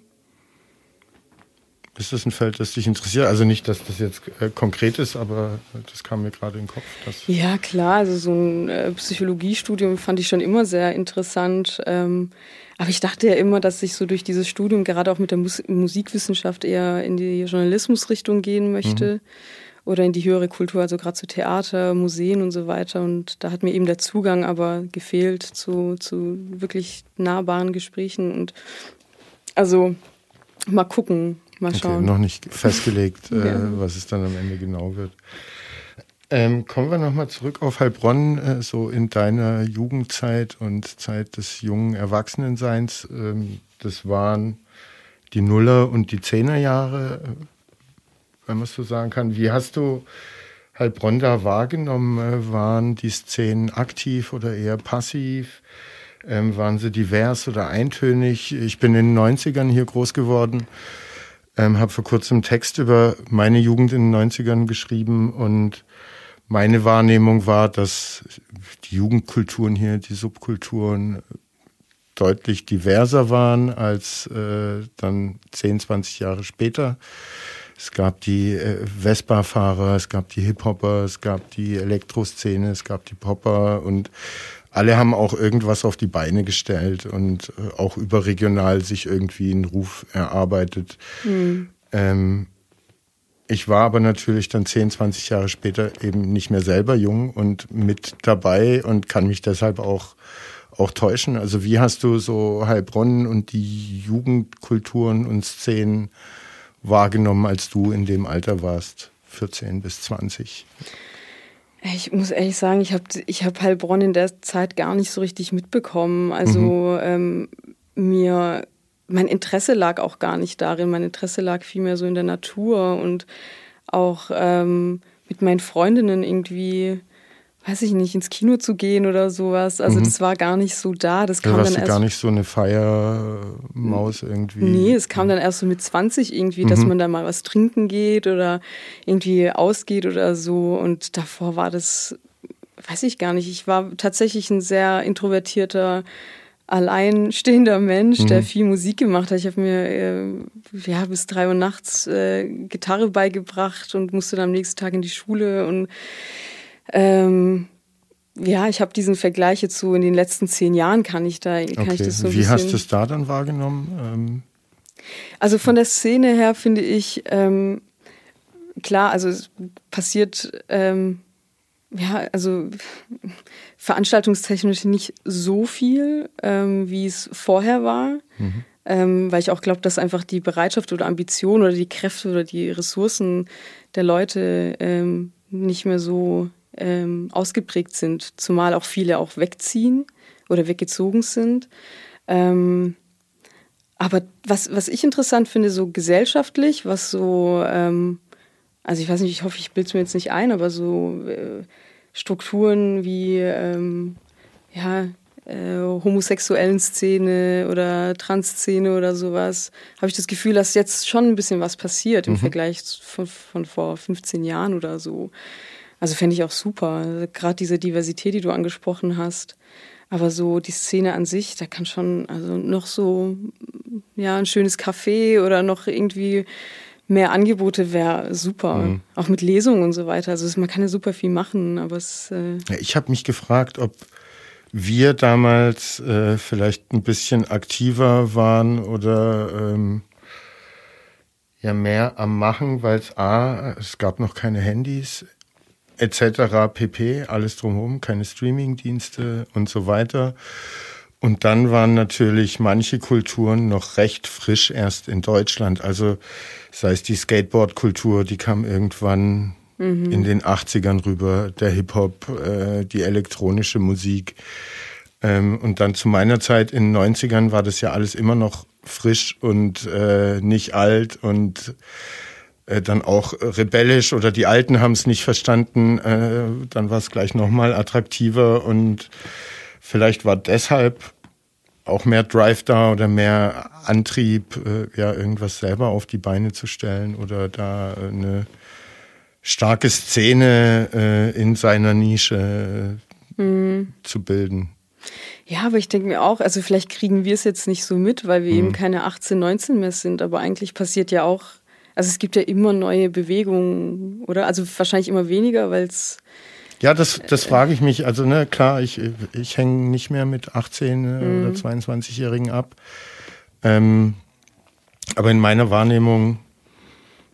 ist das ein Feld, das dich interessiert? Also nicht, dass das jetzt äh, konkret ist, aber das kam mir gerade in den Kopf. ja, klar. Also so ein äh, Psychologiestudium fand ich schon immer sehr interessant. Ähm, aber ich dachte ja immer, dass ich so durch dieses Studium gerade auch mit der Mus Musikwissenschaft eher in die Journalismusrichtung gehen möchte. Mhm. Oder in die höhere Kultur, also gerade zu Theater, Museen und so weiter. Und da hat mir eben der Zugang aber gefehlt zu, zu wirklich nahbaren Gesprächen. Und also mal gucken, Mal schauen. Okay, noch nicht festgelegt, äh, ja. was es dann am Ende genau wird. Ähm, kommen wir nochmal zurück auf Heilbronn, äh, so in deiner Jugendzeit und Zeit des jungen Erwachsenenseins. Ähm, das waren die Nuller- und die Zehnerjahre, äh, wenn man es so sagen kann. Wie hast du Heilbronn da wahrgenommen? Äh, waren die Szenen aktiv oder eher passiv? Ähm, waren sie divers oder eintönig? Ich bin in den 90ern hier groß geworden. Ähm, habe vor kurzem Text über meine Jugend in den 90ern geschrieben und meine Wahrnehmung war, dass die Jugendkulturen hier, die Subkulturen deutlich diverser waren als äh, dann 10, 20 Jahre später. Es gab die äh, Vespa-Fahrer, es gab die Hip-Hopper, es gab die Elektroszene, es gab die Popper und alle haben auch irgendwas auf die Beine gestellt und äh, auch überregional sich irgendwie einen Ruf erarbeitet. Mhm. Ähm, ich war aber natürlich dann 10, 20 Jahre später eben nicht mehr selber jung und mit dabei und kann mich deshalb auch, auch täuschen. Also wie hast du so Heilbronn und die Jugendkulturen und Szenen wahrgenommen, als du in dem Alter warst, 14 bis 20? Ich muss ehrlich sagen, ich habe ich hab Heilbronn in der Zeit gar nicht so richtig mitbekommen. Also mhm. ähm, mir, mein Interesse lag auch gar nicht darin. Mein Interesse lag vielmehr so in der Natur und auch ähm, mit meinen Freundinnen irgendwie weiß ich nicht, ins Kino zu gehen oder sowas. Also mhm. das war gar nicht so da. Das kam ja, dann erst gar nicht so eine Feiermaus irgendwie. Nee, es kam dann erst so mit 20 irgendwie, mhm. dass man da mal was trinken geht oder irgendwie ausgeht oder so. Und davor war das, weiß ich gar nicht. Ich war tatsächlich ein sehr introvertierter alleinstehender Mensch, mhm. der viel Musik gemacht hat. Ich habe mir äh, ja bis drei Uhr nachts äh, Gitarre beigebracht und musste dann am nächsten Tag in die Schule und ähm, ja, ich habe diesen Vergleich jetzt so in den letzten zehn Jahren kann ich da, kann okay. ich das so Wie hast du es da dann wahrgenommen? Ähm also von der Szene her finde ich, ähm, klar, also es passiert, ähm, ja, also veranstaltungstechnisch nicht so viel, ähm, wie es vorher war. Mhm. Ähm, weil ich auch glaube, dass einfach die Bereitschaft oder Ambition oder die Kräfte oder die Ressourcen der Leute ähm, nicht mehr so ähm, ausgeprägt sind, zumal auch viele auch wegziehen oder weggezogen sind. Ähm, aber was, was ich interessant finde, so gesellschaftlich, was so, ähm, also ich weiß nicht, ich hoffe, ich bilde es mir jetzt nicht ein, aber so äh, Strukturen wie, ähm, ja, äh, homosexuellen Szene oder Trans-Szene oder sowas, habe ich das Gefühl, dass jetzt schon ein bisschen was passiert im mhm. Vergleich von, von vor 15 Jahren oder so. Also fände ich auch super. Gerade diese Diversität, die du angesprochen hast. Aber so die Szene an sich, da kann schon, also noch so, ja, ein schönes Café oder noch irgendwie mehr Angebote wäre super. Mhm. Auch mit Lesungen und so weiter. Also man kann ja super viel machen, aber es. Äh ja, ich habe mich gefragt, ob wir damals äh, vielleicht ein bisschen aktiver waren oder ähm, ja mehr am Machen, weil es A, es gab noch keine Handys etc. pp, alles drumherum, keine Streamingdienste und so weiter. Und dann waren natürlich manche Kulturen noch recht frisch erst in Deutschland. Also sei es die Skateboard-Kultur, die kam irgendwann mhm. in den 80ern rüber, der Hip-Hop, äh, die elektronische Musik. Ähm, und dann zu meiner Zeit in den 90ern war das ja alles immer noch frisch und äh, nicht alt und äh, dann auch rebellisch oder die Alten haben es nicht verstanden, äh, dann war es gleich nochmal attraktiver und vielleicht war deshalb auch mehr Drive da oder mehr Antrieb, äh, ja, irgendwas selber auf die Beine zu stellen oder da eine starke Szene äh, in seiner Nische mhm. zu bilden. Ja, aber ich denke mir auch, also vielleicht kriegen wir es jetzt nicht so mit, weil wir mhm. eben keine 18, 19 mehr sind, aber eigentlich passiert ja auch also es gibt ja immer neue Bewegungen, oder? Also wahrscheinlich immer weniger, weil es. Ja, das, das äh, frage ich mich. Also, ne, klar, ich, ich hänge nicht mehr mit 18 mhm. oder 22-Jährigen ab. Ähm, aber in meiner Wahrnehmung,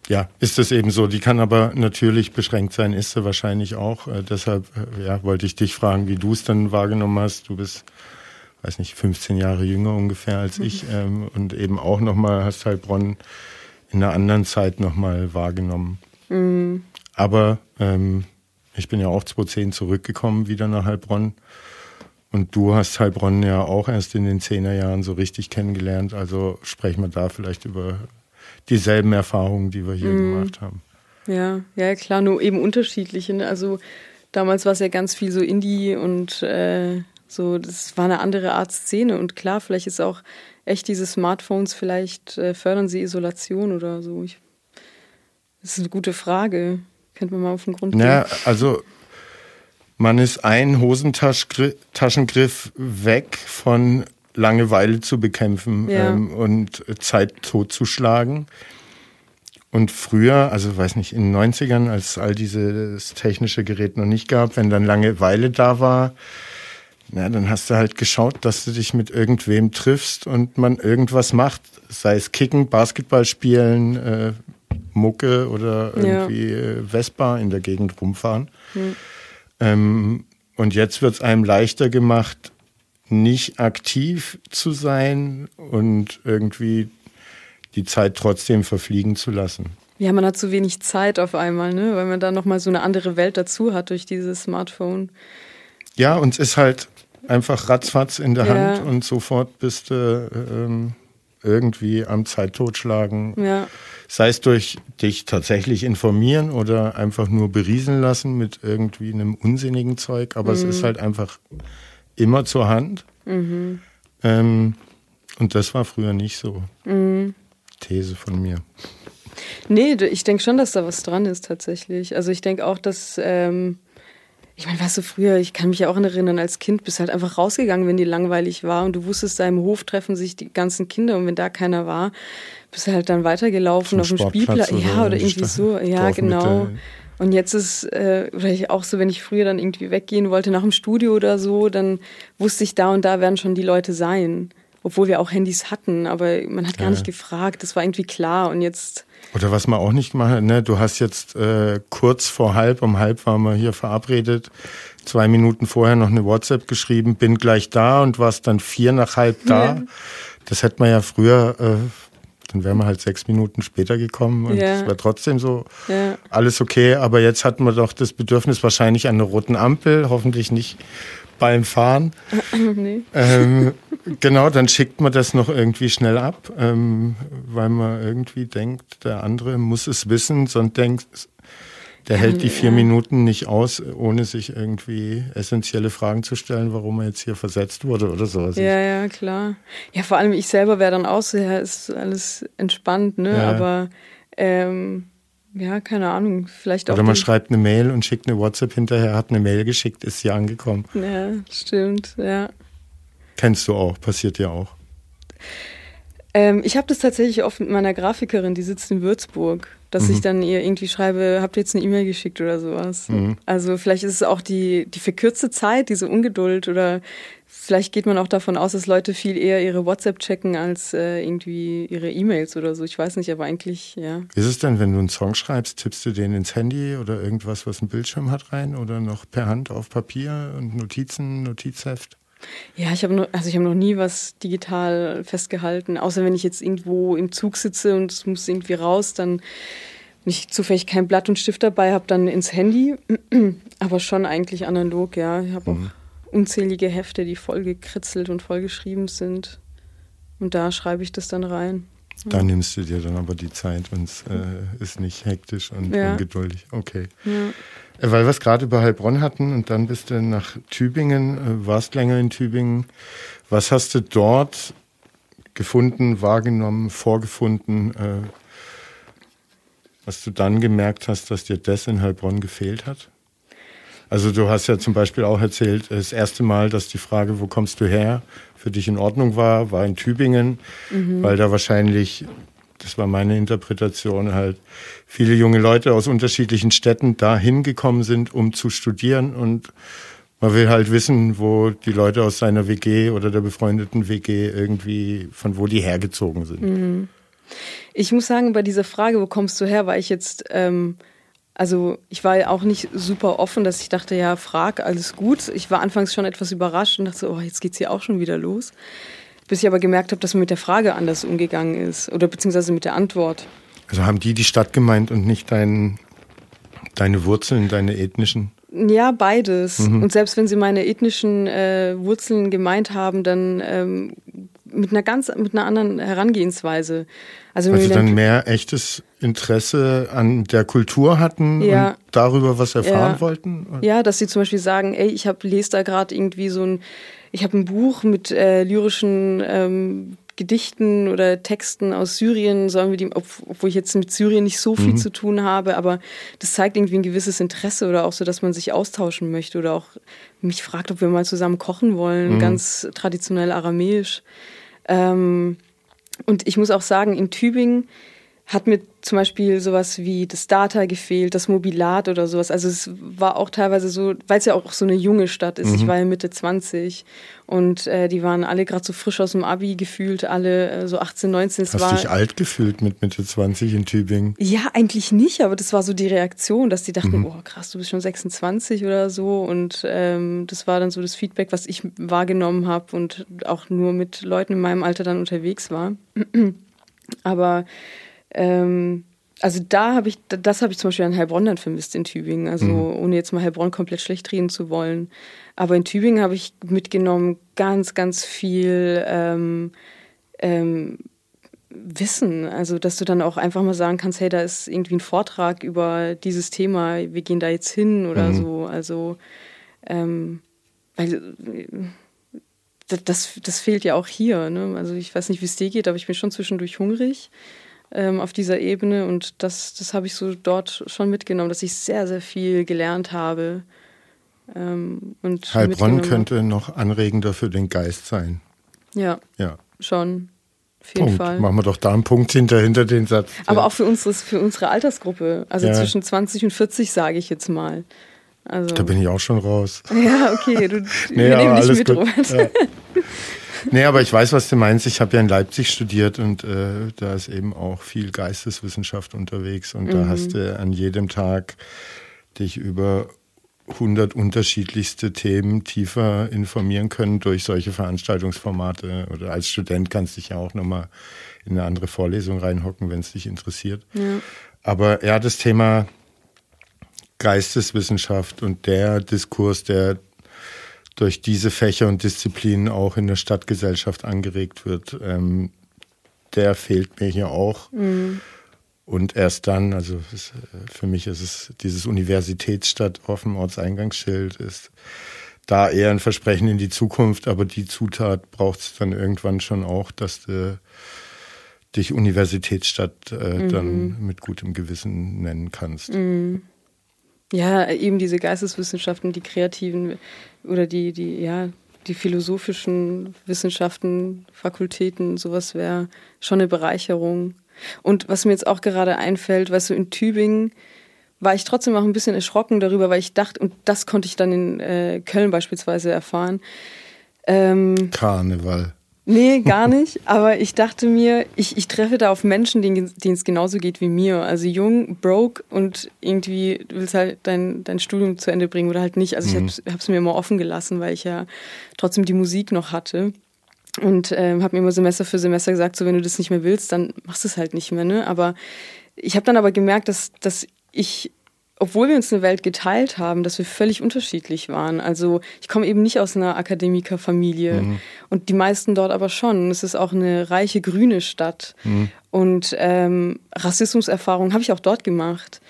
ja, ist es eben so. Die kann aber natürlich beschränkt sein, ist sie wahrscheinlich auch. Äh, deshalb, äh, ja, wollte ich dich fragen, wie du es dann wahrgenommen hast. Du bist, weiß nicht, 15 Jahre jünger ungefähr als mhm. ich ähm, und eben auch nochmal hast Heilbronn in einer anderen Zeit nochmal wahrgenommen. Mhm. Aber ähm, ich bin ja auch 2010 zurückgekommen wieder nach Heilbronn. Und du hast Heilbronn ja auch erst in den Zehnerjahren so richtig kennengelernt. Also sprechen wir da vielleicht über dieselben Erfahrungen, die wir hier mhm. gemacht haben. Ja, ja, klar, nur eben unterschiedliche. Ne? Also damals war es ja ganz viel so Indie und äh, so, das war eine andere Art Szene. Und klar, vielleicht ist auch echt diese Smartphones, vielleicht äh, fördern sie Isolation oder so. Ich, das ist eine gute Frage. Könnte man mal auf den Grund gehen. Ja, also man ist ein Hosentaschengriff weg von Langeweile zu bekämpfen ja. ähm, und Zeit totzuschlagen. Und früher, also weiß nicht, in den 90ern, als all dieses technische Gerät noch nicht gab, wenn dann Langeweile da war, ja, dann hast du halt geschaut, dass du dich mit irgendwem triffst und man irgendwas macht. Sei es Kicken, Basketball spielen, äh, Mucke oder irgendwie ja. äh, Vespa in der Gegend rumfahren. Mhm. Ähm, und jetzt wird es einem leichter gemacht, nicht aktiv zu sein und irgendwie die Zeit trotzdem verfliegen zu lassen. Ja, man hat zu wenig Zeit auf einmal, ne? weil man da nochmal so eine andere Welt dazu hat durch dieses Smartphone. Ja, und es ist halt einfach ratzfatz in der ja. Hand und sofort bist du ähm, irgendwie am Zeit totschlagen. Ja. Sei es durch dich tatsächlich informieren oder einfach nur berieseln lassen mit irgendwie einem unsinnigen Zeug, aber mhm. es ist mhm. halt einfach immer zur Hand. Mhm. Ähm, und das war früher nicht so. Mhm. These von mir. Nee, ich denke schon, dass da was dran ist tatsächlich. Also ich denke auch, dass ähm, ich meine, weißt du, früher, ich kann mich ja auch erinnern, als Kind bist halt einfach rausgegangen, wenn die langweilig war und du wusstest, da im Hof treffen sich die ganzen Kinder und wenn da keiner war, bist halt dann weitergelaufen auf dem Spielplatz. Ja, oder irgendwie so. Ja, genau. Und jetzt ist, äh, oder ich auch so, wenn ich früher dann irgendwie weggehen wollte nach dem Studio oder so, dann wusste ich, da und da werden schon die Leute sein. Obwohl wir auch Handys hatten, aber man hat gar ja. nicht gefragt, das war irgendwie klar und jetzt oder was man auch nicht hat, ne? du hast jetzt äh, kurz vor halb, um halb waren wir hier verabredet, zwei Minuten vorher noch eine WhatsApp geschrieben, bin gleich da und warst dann vier nach halb da. Ja. Das hätte man ja früher, äh, dann wären wir halt sechs Minuten später gekommen und es ja. wäre trotzdem so ja. alles okay. Aber jetzt hatten wir doch das Bedürfnis wahrscheinlich an einer roten Ampel, hoffentlich nicht beim Fahren. nee. ähm, genau, dann schickt man das noch irgendwie schnell ab, ähm, weil man irgendwie denkt, der andere muss es wissen, sonst denkt, Der hält die vier Minuten nicht aus, ohne sich irgendwie essentielle Fragen zu stellen, warum er jetzt hier versetzt wurde oder sowas. Ja, ja, klar. Ja, vor allem ich selber wäre dann auch so, ja, ist alles entspannt, ne? Ja. Aber ähm, ja, keine Ahnung, vielleicht auch. Oder man schreibt eine Mail und schickt eine WhatsApp hinterher, hat eine Mail geschickt, ist sie angekommen. Ja, stimmt, ja. Kennst du auch, passiert ja auch. Ähm, ich habe das tatsächlich oft mit meiner Grafikerin, die sitzt in Würzburg, dass mhm. ich dann ihr irgendwie schreibe, habt ihr jetzt eine E-Mail geschickt oder sowas. Mhm. Also vielleicht ist es auch die, die verkürzte Zeit, diese Ungeduld oder vielleicht geht man auch davon aus, dass Leute viel eher ihre WhatsApp checken als äh, irgendwie ihre E-Mails oder so. Ich weiß nicht, aber eigentlich, ja. Ist es denn, wenn du einen Song schreibst, tippst du den ins Handy oder irgendwas, was einen Bildschirm hat rein oder noch per Hand auf Papier und Notizen, Notizheft? Ja, ich habe noch, also ich habe noch nie was digital festgehalten, außer wenn ich jetzt irgendwo im Zug sitze und es muss irgendwie raus, dann wenn ich zufällig kein Blatt und Stift dabei habe, dann ins Handy. Aber schon eigentlich analog, ja. Ich habe mhm. auch unzählige Hefte, die voll gekritzelt und vollgeschrieben sind. Und da schreibe ich das dann rein. Da ja. nimmst du dir dann aber die Zeit und es äh, ist nicht hektisch und ja. ungeduldig. Okay. Ja. Weil wir es gerade über Heilbronn hatten und dann bist du nach Tübingen, äh, warst länger in Tübingen. Was hast du dort gefunden, wahrgenommen, vorgefunden, äh, was du dann gemerkt hast, dass dir das in Heilbronn gefehlt hat? Also du hast ja zum Beispiel auch erzählt, das erste Mal, dass die Frage, wo kommst du her, für dich in Ordnung war, war in Tübingen, mhm. weil da wahrscheinlich das war meine Interpretation, halt viele junge Leute aus unterschiedlichen Städten da hingekommen sind, um zu studieren und man will halt wissen, wo die Leute aus seiner WG oder der befreundeten WG irgendwie, von wo die hergezogen sind. Mhm. Ich muss sagen, bei dieser Frage, wo kommst du her, war ich jetzt, ähm, also ich war ja auch nicht super offen, dass ich dachte, ja, frag, alles gut. Ich war anfangs schon etwas überrascht und dachte, oh, jetzt geht's hier auch schon wieder los bis ich aber gemerkt habe, dass man mit der Frage anders umgegangen ist oder beziehungsweise mit der Antwort. Also haben die die Stadt gemeint und nicht dein, deine Wurzeln, deine ethnischen? Ja, beides. Mhm. Und selbst wenn sie meine ethnischen äh, Wurzeln gemeint haben, dann ähm, mit einer ganz, mit einer anderen Herangehensweise. Also, also dann mehr echtes Interesse an der Kultur hatten ja. und darüber was erfahren ja. wollten? Ja, dass sie zum Beispiel sagen, ey, ich hab, lese da gerade irgendwie so ein ich habe ein Buch mit äh, lyrischen ähm, Gedichten oder Texten aus Syrien, sollen wir die, obwohl ich jetzt mit Syrien nicht so viel mhm. zu tun habe, aber das zeigt irgendwie ein gewisses Interesse oder auch so, dass man sich austauschen möchte oder auch mich fragt, ob wir mal zusammen kochen wollen, mhm. ganz traditionell aramäisch. Ähm, und ich muss auch sagen, in Tübingen hat mir zum Beispiel sowas wie das Data gefehlt, das Mobilat oder sowas. Also es war auch teilweise so, weil es ja auch so eine junge Stadt ist. Mhm. Ich war ja Mitte 20 und äh, die waren alle gerade so frisch aus dem Abi gefühlt, alle äh, so 18, 19. Es Hast du dich alt gefühlt mit Mitte 20 in Tübingen? Ja, eigentlich nicht, aber das war so die Reaktion, dass die dachten, mhm. oh krass, du bist schon 26 oder so. Und ähm, das war dann so das Feedback, was ich wahrgenommen habe und auch nur mit Leuten in meinem Alter dann unterwegs war. aber ähm, also da habe ich, das habe ich zum Beispiel an Heilbronn dann vermisst in Tübingen. Also mhm. ohne jetzt mal Heilbronn komplett schlecht reden zu wollen. Aber in Tübingen habe ich mitgenommen ganz, ganz viel ähm, ähm, Wissen. Also dass du dann auch einfach mal sagen kannst, hey, da ist irgendwie ein Vortrag über dieses Thema, wir gehen da jetzt hin oder mhm. so. Also ähm, weil äh, das, das fehlt ja auch hier. Ne? Also ich weiß nicht, wie es dir geht, aber ich bin schon zwischendurch hungrig ähm, auf dieser Ebene. Und das, das habe ich so dort schon mitgenommen, dass ich sehr, sehr viel gelernt habe. Ähm, und Heilbronn könnte noch anregender für den Geist sein. Ja, ja. schon. Auf jeden Punkt. Fall. Machen wir doch da einen Punkt hinter, hinter den Satz. Aber auch für, unseres, für unsere Altersgruppe. Also ja. zwischen 20 und 40, sage ich jetzt mal. Also, da bin ich auch schon raus. Ja, okay. Du, nee, wir nehmen dich mit, gut. Robert. Ja. Nee, aber ich weiß, was du meinst. Ich habe ja in Leipzig studiert und äh, da ist eben auch viel Geisteswissenschaft unterwegs und mhm. da hast du an jedem Tag dich über 100 unterschiedlichste Themen tiefer informieren können durch solche Veranstaltungsformate. Oder als Student kannst du dich ja auch nochmal in eine andere Vorlesung reinhocken, wenn es dich interessiert. Ja. Aber ja, das Thema Geisteswissenschaft und der Diskurs, der durch diese Fächer und Disziplinen auch in der Stadtgesellschaft angeregt wird, ähm, der fehlt mir hier auch. Mhm. Und erst dann, also es, für mich ist es dieses Universitätsstadt auf dem Ortseingangsschild, ist da eher ein Versprechen in die Zukunft, aber die Zutat braucht es dann irgendwann schon auch, dass du dich Universitätsstadt äh, mhm. dann mit gutem Gewissen nennen kannst. Mhm. Ja, eben diese Geisteswissenschaften, die kreativen oder die, die, ja, die philosophischen Wissenschaften, Fakultäten, sowas wäre schon eine Bereicherung. Und was mir jetzt auch gerade einfällt, weißt du, in Tübingen war ich trotzdem auch ein bisschen erschrocken darüber, weil ich dachte, und das konnte ich dann in äh, Köln beispielsweise erfahren. Ähm, Karneval. Nee, gar nicht. Aber ich dachte mir, ich, ich treffe da auf Menschen, denen, denen es genauso geht wie mir. Also jung, broke und irgendwie du willst halt dein, dein Studium zu Ende bringen oder halt nicht. Also mhm. ich habe es mir immer offen gelassen, weil ich ja trotzdem die Musik noch hatte. Und ähm, habe mir immer Semester für Semester gesagt, so wenn du das nicht mehr willst, dann machst du es halt nicht mehr. Ne? Aber ich habe dann aber gemerkt, dass, dass ich obwohl wir uns eine Welt geteilt haben, dass wir völlig unterschiedlich waren. Also ich komme eben nicht aus einer Akademikerfamilie mhm. und die meisten dort aber schon. Es ist auch eine reiche grüne Stadt mhm. und ähm, Rassismuserfahrungen habe ich auch dort gemacht.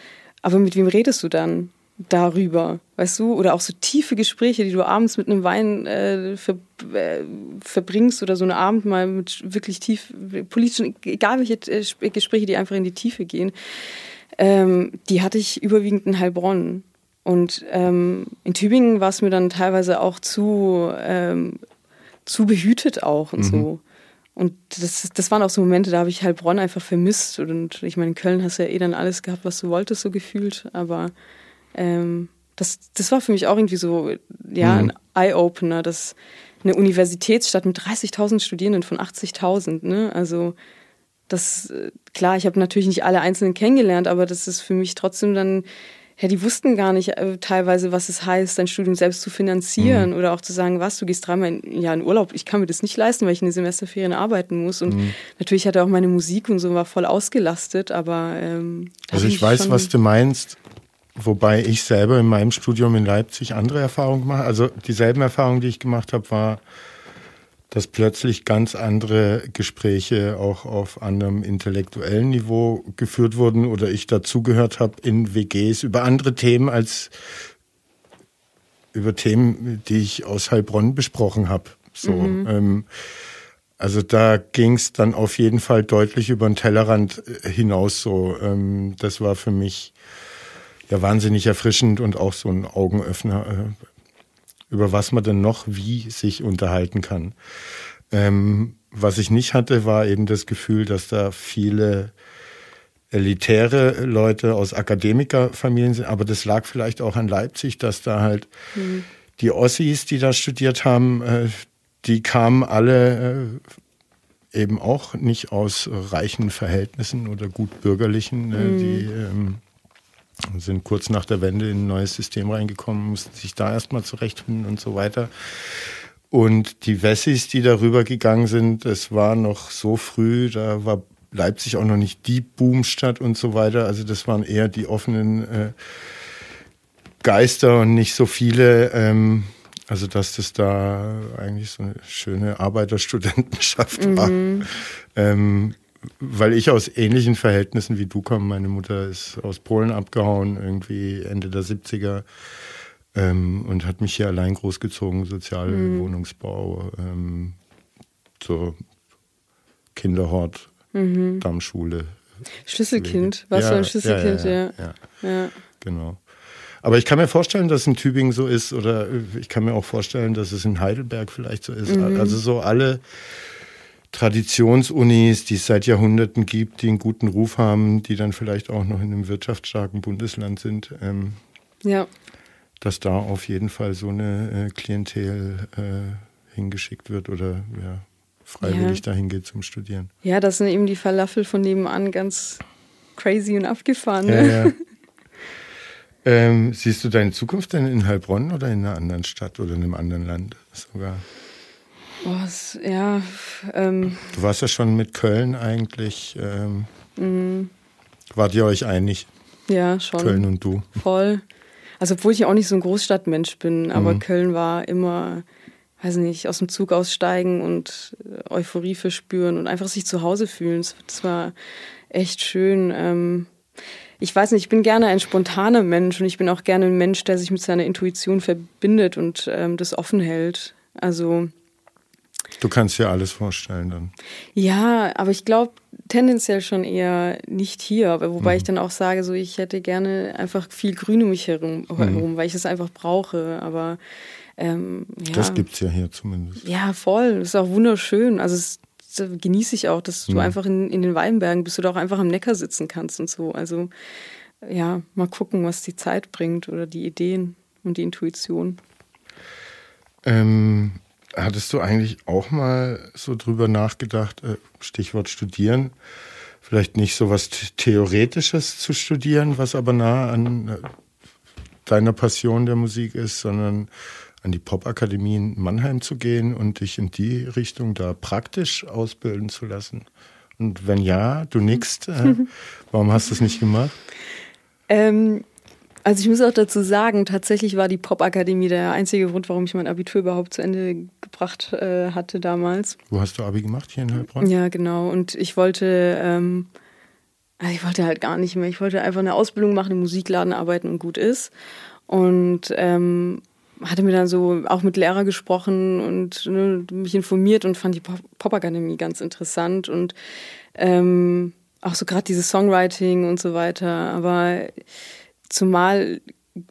Aber mit wem redest du dann darüber, weißt du? Oder auch so tiefe Gespräche, die du abends mit einem Wein äh, ver, äh, verbringst oder so einen Abend mal mit wirklich tief politischen, egal welche äh, Gespräche, die einfach in die Tiefe gehen ähm, die hatte ich überwiegend in Heilbronn. Und ähm, in Tübingen war es mir dann teilweise auch zu, ähm, zu behütet auch und mhm. so. Und das, das waren auch so Momente, da habe ich Heilbronn einfach vermisst. Und ich meine, in Köln hast du ja eh dann alles gehabt, was du wolltest, so gefühlt. Aber ähm, das, das war für mich auch irgendwie so, ja, mhm. ein Eye-Opener, dass eine Universitätsstadt mit 30.000 Studierenden von 80.000, ne, also das, klar, ich habe natürlich nicht alle Einzelnen kennengelernt, aber das ist für mich trotzdem dann, ja, die wussten gar nicht äh, teilweise, was es heißt, dein Studium selbst zu finanzieren mhm. oder auch zu sagen, was, du gehst dreimal im Jahr in Urlaub. Ich kann mir das nicht leisten, weil ich in den Semesterferien arbeiten muss. Und mhm. natürlich hatte auch meine Musik und so war voll ausgelastet, aber. Ähm, also ich weiß, was du meinst. Wobei ich selber in meinem Studium in Leipzig andere Erfahrungen gemacht Also dieselben Erfahrungen, die ich gemacht habe, war dass plötzlich ganz andere Gespräche auch auf anderem intellektuellen Niveau geführt wurden oder ich dazugehört habe in WGs über andere Themen als über Themen, die ich aus Heilbronn besprochen habe. So, mhm. ähm, also da ging es dann auf jeden Fall deutlich über den Tellerrand äh, hinaus. So, ähm, das war für mich ja wahnsinnig erfrischend und auch so ein Augenöffner. Äh, über was man denn noch wie sich unterhalten kann. Ähm, was ich nicht hatte, war eben das Gefühl, dass da viele elitäre Leute aus Akademikerfamilien sind, aber das lag vielleicht auch an Leipzig, dass da halt mhm. die Ossis, die da studiert haben, äh, die kamen alle äh, eben auch nicht aus reichen Verhältnissen oder gut bürgerlichen, äh, mhm. die ähm, sind kurz nach der Wende in ein neues System reingekommen, mussten sich da erstmal zurechtfinden und so weiter. Und die Wessis, die darüber gegangen sind, es war noch so früh, da war Leipzig auch noch nicht die Boomstadt und so weiter. Also das waren eher die offenen äh, Geister und nicht so viele. Ähm, also dass das da eigentlich so eine schöne Arbeiterstudentenschaft war. Mhm. Ähm, weil ich aus ähnlichen Verhältnissen wie du komme. Meine Mutter ist aus Polen abgehauen, irgendwie Ende der 70er. Ähm, und hat mich hier allein großgezogen, Sozialwohnungsbau, mhm. ähm, so Kinderhort, mhm. Dammschule. Schlüsselkind, warst ja, du ein Schlüsselkind, ja ja, ja ja, Genau. Aber ich kann mir vorstellen, dass es in Tübingen so ist, oder ich kann mir auch vorstellen, dass es in Heidelberg vielleicht so ist. Mhm. Also so alle Traditionsunis, die es seit Jahrhunderten gibt, die einen guten Ruf haben, die dann vielleicht auch noch in einem wirtschaftsstarken Bundesland sind. Ähm, ja. Dass da auf jeden Fall so eine äh, Klientel äh, hingeschickt wird oder ja, freiwillig ja. dahin geht zum Studieren. Ja, das sind eben die Falafel von nebenan ganz crazy und abgefahren. Ne? Ja, ja. ähm, siehst du deine Zukunft denn in Heilbronn oder in einer anderen Stadt oder in einem anderen Land sogar? Oh, ja. Ähm, du warst ja schon mit Köln eigentlich. Ähm, mhm. Wart ihr euch einig? Ja, schon. Köln und du. Voll. Also, obwohl ich auch nicht so ein Großstadtmensch bin, aber mhm. Köln war immer, weiß nicht, aus dem Zug aussteigen und Euphorie verspüren und einfach sich zu Hause fühlen. Das, war echt schön. Ähm, ich weiß nicht, ich bin gerne ein spontaner Mensch und ich bin auch gerne ein Mensch, der sich mit seiner Intuition verbindet und ähm, das offen hält. Also Du kannst dir alles vorstellen dann. Ja, aber ich glaube tendenziell schon eher nicht hier, wobei mhm. ich dann auch sage, so ich hätte gerne einfach viel Grün um mich herum, mhm. weil ich es einfach brauche. Aber ähm, ja. Das gibt es ja hier zumindest. Ja, voll. Das ist auch wunderschön. Also es, das genieße ich auch, dass du mhm. einfach in, in den Weinbergen bist oder auch einfach am Neckar sitzen kannst und so. Also ja, mal gucken, was die Zeit bringt oder die Ideen und die Intuition. Ähm, hattest du eigentlich auch mal so drüber nachgedacht, äh, Stichwort studieren, vielleicht nicht so was Theoretisches zu studieren, was aber nah an äh, deiner Passion der Musik ist, sondern an die Popakademie in Mannheim zu gehen und dich in die Richtung da praktisch ausbilden zu lassen? Und wenn ja, du nickst, äh, warum hast du es nicht gemacht? Ähm, also ich muss auch dazu sagen, tatsächlich war die Popakademie der einzige Grund, warum ich mein Abitur überhaupt zu Ende gebracht äh, hatte damals. Wo hast du Abi gemacht? Hier in Heilbronn? Ja, genau. Und ich wollte, ähm, also ich wollte halt gar nicht mehr. Ich wollte einfach eine Ausbildung machen, im Musikladen arbeiten und gut ist. Und ähm, hatte mir dann so auch mit Lehrer gesprochen und ne, mich informiert und fand die Popakademie ganz interessant und ähm, auch so gerade dieses Songwriting und so weiter. Aber zumal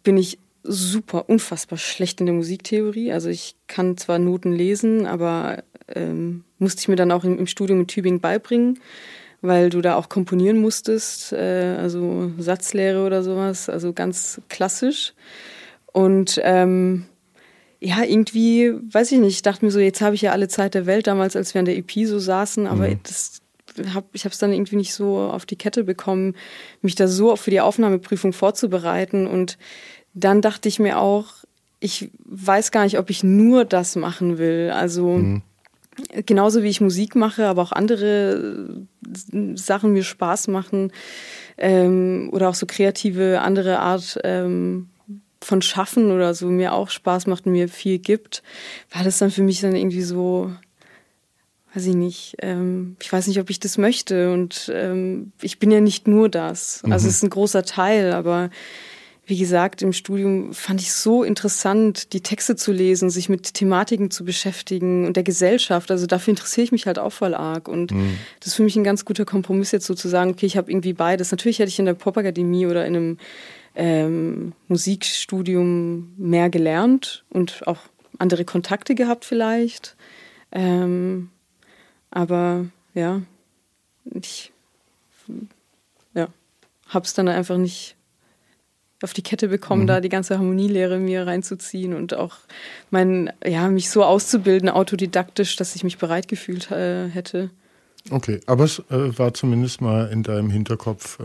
bin ich super, unfassbar schlecht in der Musiktheorie. Also ich kann zwar Noten lesen, aber ähm, musste ich mir dann auch im, im, Studium in Tübingen beibringen, weil du da auch komponieren musstest, äh, also Satzlehre oder sowas, also ganz klassisch. Und ähm, ja, irgendwie, weiß ich nicht, ich dachte mir so, jetzt habe ich ja alle Zeit der Welt, damals, als wir an der EP so saßen, aber mhm. das hab, ich habe es dann irgendwie nicht so auf die Kette bekommen, mich da so für die Aufnahmeprüfung vorzubereiten. Und dann dachte ich mir auch, ich weiß gar nicht, ob ich nur das machen will. Also mhm. genauso wie ich Musik mache, aber auch andere Sachen mir Spaß machen ähm, oder auch so kreative andere Art ähm, von Schaffen oder so mir auch Spaß macht und mir viel gibt, war das dann für mich dann irgendwie so, weiß ich nicht, ähm, ich weiß nicht, ob ich das möchte und ähm, ich bin ja nicht nur das. Also mhm. es ist ein großer Teil, aber wie gesagt, im Studium fand ich so interessant, die Texte zu lesen, sich mit Thematiken zu beschäftigen und der Gesellschaft. Also dafür interessiere ich mich halt auch voll arg. Und mhm. das ist für mich ein ganz guter Kompromiss jetzt sozusagen, okay, ich habe irgendwie beides. Natürlich hätte ich in der Popakademie oder in einem ähm, Musikstudium mehr gelernt und auch andere Kontakte gehabt vielleicht. Ähm, aber ja, ich ja, habe es dann einfach nicht auf die Kette bekommen, mhm. da die ganze Harmonielehre mir reinzuziehen und auch mein, ja, mich so auszubilden, autodidaktisch, dass ich mich bereit gefühlt äh, hätte. Okay, aber es äh, war zumindest mal in deinem Hinterkopf äh,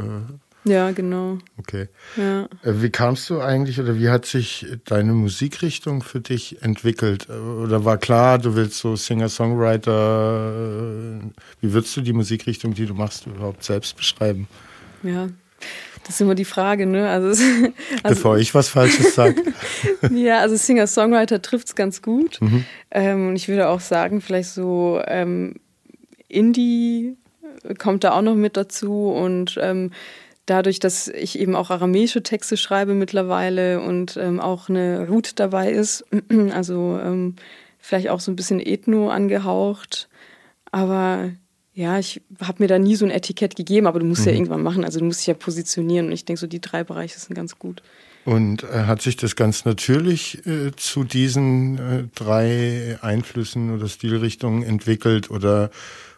ja, genau. Okay. Ja. Äh, wie kamst du eigentlich oder wie hat sich deine Musikrichtung für dich entwickelt? Äh, oder war klar, du willst so Singer-Songwriter? Äh, wie würdest du die Musikrichtung, die du machst, überhaupt selbst beschreiben? Ja, das ist immer die Frage, ne? Also, also Bevor ich was Falsches sage. ja, also Singer-Songwriter trifft es ganz gut. Mhm. Ähm, und ich würde auch sagen, vielleicht so ähm, Indie kommt da auch noch mit dazu und ähm, dadurch, dass ich eben auch aramäische Texte schreibe mittlerweile und ähm, auch eine Root dabei ist, also ähm, vielleicht auch so ein bisschen Ethno angehaucht. Aber ja, ich habe mir da nie so ein Etikett gegeben, aber du musst mhm. ja irgendwann machen, also du musst dich ja positionieren und ich denke so, die drei Bereiche sind ganz gut. Und äh, hat sich das ganz natürlich äh, zu diesen äh, drei Einflüssen oder Stilrichtungen entwickelt oder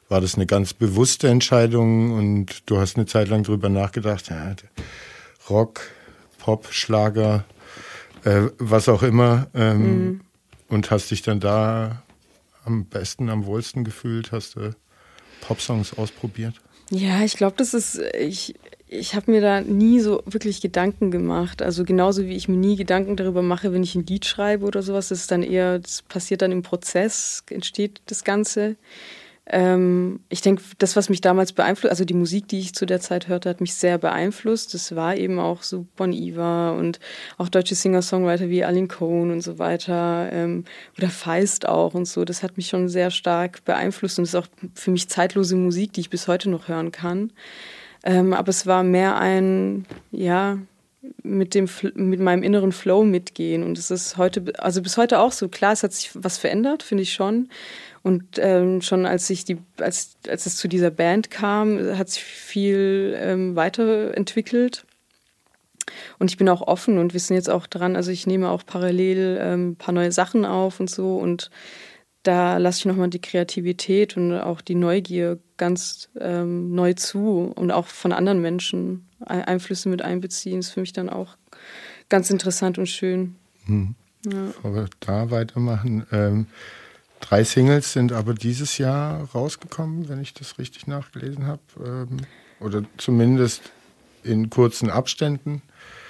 war das eine ganz bewusste Entscheidung und du hast eine Zeit lang drüber nachgedacht, ja, Rock, Pop, Schlager, äh, was auch immer, ähm, mhm. und hast dich dann da am besten, am wohlsten gefühlt, hast du Popsongs ausprobiert? Ja, ich glaube, das ist, ich, ich habe mir da nie so wirklich Gedanken gemacht. Also genauso wie ich mir nie Gedanken darüber mache, wenn ich ein Lied schreibe oder sowas, das ist dann eher, das passiert dann im Prozess, entsteht das Ganze. Ähm, ich denke, das, was mich damals beeinflusst, also die Musik, die ich zu der Zeit hörte, hat mich sehr beeinflusst. Das war eben auch so Bon Iver und auch deutsche Singer-Songwriter wie Aline Cohn und so weiter ähm, oder Feist auch und so. Das hat mich schon sehr stark beeinflusst und ist auch für mich zeitlose Musik, die ich bis heute noch hören kann. Ähm, aber es war mehr ein, ja, mit dem mit meinem inneren Flow mitgehen und es ist heute also bis heute auch so klar es hat sich was verändert finde ich schon und ähm, schon als ich die, als, als es zu dieser Band kam, hat sich viel ähm, weiterentwickelt. Und ich bin auch offen und wir sind jetzt auch dran, also ich nehme auch parallel ähm, ein paar neue Sachen auf und so und da lasse ich nochmal die Kreativität und auch die Neugier ganz ähm, neu zu und auch von anderen Menschen Einflüsse mit einbeziehen. ist für mich dann auch ganz interessant und schön. Hm. Ja. Bevor wir da weitermachen, ähm, Drei Singles sind aber dieses Jahr rausgekommen, wenn ich das richtig nachgelesen habe. Ähm, oder zumindest in kurzen Abständen.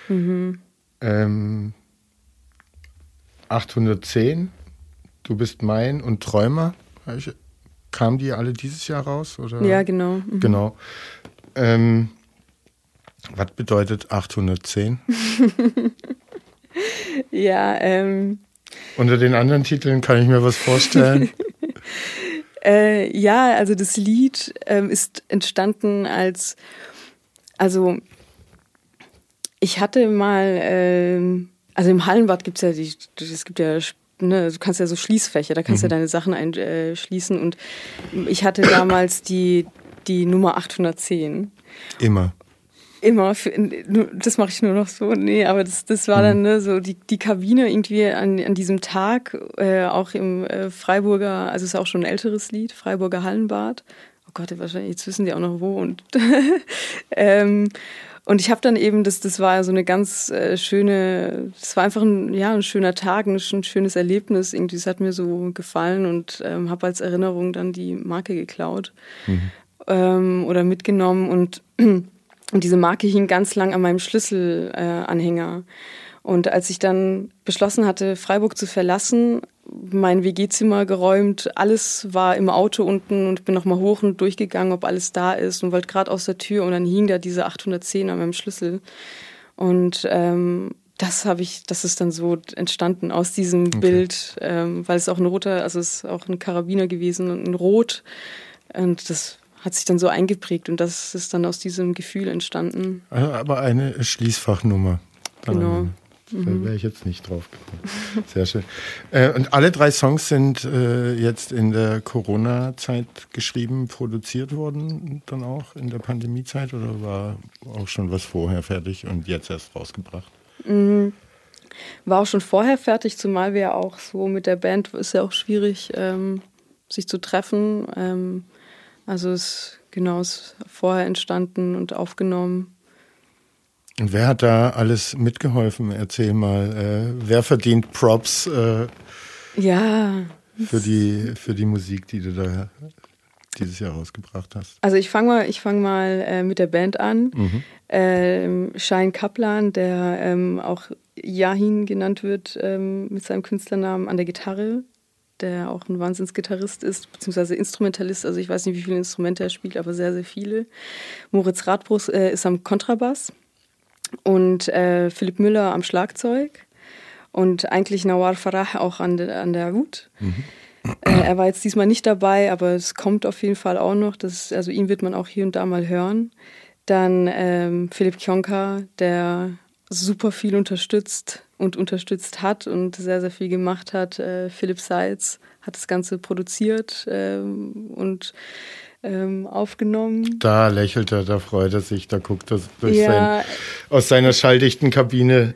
Mhm. Ähm, 810, Du bist mein und Träumer. Kamen die alle dieses Jahr raus? Oder? Ja, genau. Mhm. Genau. Ähm, was bedeutet 810? ja, ähm, unter den anderen Titeln kann ich mir was vorstellen. äh, ja, also das Lied ähm, ist entstanden als, also ich hatte mal, ähm, also im Hallenbad gibt es ja die, es gibt ja Ne, du kannst ja so Schließfächer, da kannst du mhm. ja deine Sachen einschließen. Äh, und ich hatte damals die, die Nummer 810. Immer. Immer, für, das mache ich nur noch so. Nee, aber das, das war dann mhm. ne, so die, die Kabine irgendwie an, an diesem Tag, äh, auch im äh, Freiburger, also es ist auch schon ein älteres Lied, Freiburger Hallenbad. Oh Gott, wahrscheinlich, jetzt wissen die auch noch wo. Und, ähm, und ich habe dann eben, das, das war so eine ganz äh, schöne, das war einfach ein, ja, ein schöner Tag, ein, schönes Erlebnis. Irgendwie, das hat mir so gefallen und ähm, habe als Erinnerung dann die Marke geklaut mhm. ähm, oder mitgenommen und und diese Marke hing ganz lang an meinem Schlüsselanhänger. Äh, und als ich dann beschlossen hatte, Freiburg zu verlassen, mein WG-Zimmer geräumt, alles war im Auto unten und bin nochmal hoch und durchgegangen, ob alles da ist und wollte gerade aus der Tür und dann hing da diese 810 an meinem Schlüssel. Und ähm, das habe ich, das ist dann so entstanden aus diesem okay. Bild, ähm, weil es auch ein roter, also es ist auch ein Karabiner gewesen und ein Rot. Und das hat sich dann so eingeprägt und das ist dann aus diesem Gefühl entstanden. Aber eine Schließfachnummer. Genau. Da mhm. wäre ich jetzt nicht drauf gekommen. Sehr schön. Äh, und alle drei Songs sind äh, jetzt in der Corona-Zeit geschrieben, produziert worden, dann auch in der Pandemiezeit oder war auch schon was vorher fertig und jetzt erst rausgebracht? Mhm. War auch schon vorher fertig, zumal wir auch so mit der Band ist ja auch schwierig, ähm, sich zu treffen. Ähm, also es genau ist vorher entstanden und aufgenommen. Und wer hat da alles mitgeholfen? Erzähl mal. Äh, wer verdient Props? Äh, ja. Für die, für die Musik, die du da dieses Jahr rausgebracht hast? Also ich fange mal, ich fang mal äh, mit der Band an. Mhm. Ähm, Shine Kaplan, der ähm, auch Yahin genannt wird ähm, mit seinem Künstlernamen an der Gitarre der auch ein Wahnsinnsgitarrist ist, beziehungsweise Instrumentalist. Also ich weiß nicht, wie viele Instrumente er spielt, aber sehr, sehr viele. Moritz Radbrust äh, ist am Kontrabass und äh, Philipp Müller am Schlagzeug und eigentlich Nawar Farah auch an, de, an der Hut. Mhm. Äh, er war jetzt diesmal nicht dabei, aber es kommt auf jeden Fall auch noch. Das, also ihn wird man auch hier und da mal hören. Dann ähm, Philipp Kionka, der super viel unterstützt und unterstützt hat und sehr, sehr viel gemacht hat. Äh, Philipp Seitz hat das Ganze produziert ähm, und ähm, aufgenommen. Da lächelt er, da freut er sich, da guckt er durch ja. sein, aus seiner schalldichten Kabine.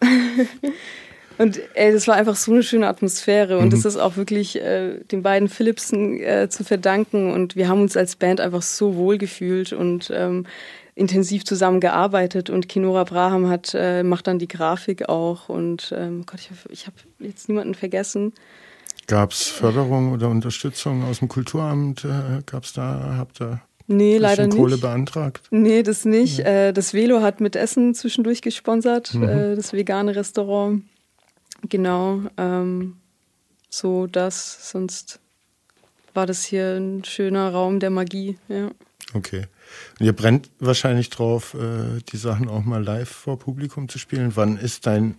und ey, das war einfach so eine schöne Atmosphäre und mhm. das ist auch wirklich äh, den beiden Philipsen äh, zu verdanken und wir haben uns als Band einfach so wohl gefühlt und ähm, intensiv zusammengearbeitet und Kinora Braham hat, äh, macht dann die Grafik auch und ähm, Gott, ich, ich habe jetzt niemanden vergessen. Gab es Förderung oder Unterstützung aus dem Kulturamt? Äh, Gab es da, habt ihr Nee, leider nicht. Kohle beantragt? Nee, das nicht. Ja. Äh, das Velo hat mit Essen zwischendurch gesponsert, mhm. äh, das vegane Restaurant. Genau. Ähm, so das, sonst war das hier ein schöner Raum der Magie. Ja. Okay. Und ihr brennt wahrscheinlich drauf, äh, die Sachen auch mal live vor Publikum zu spielen. Wann ist dein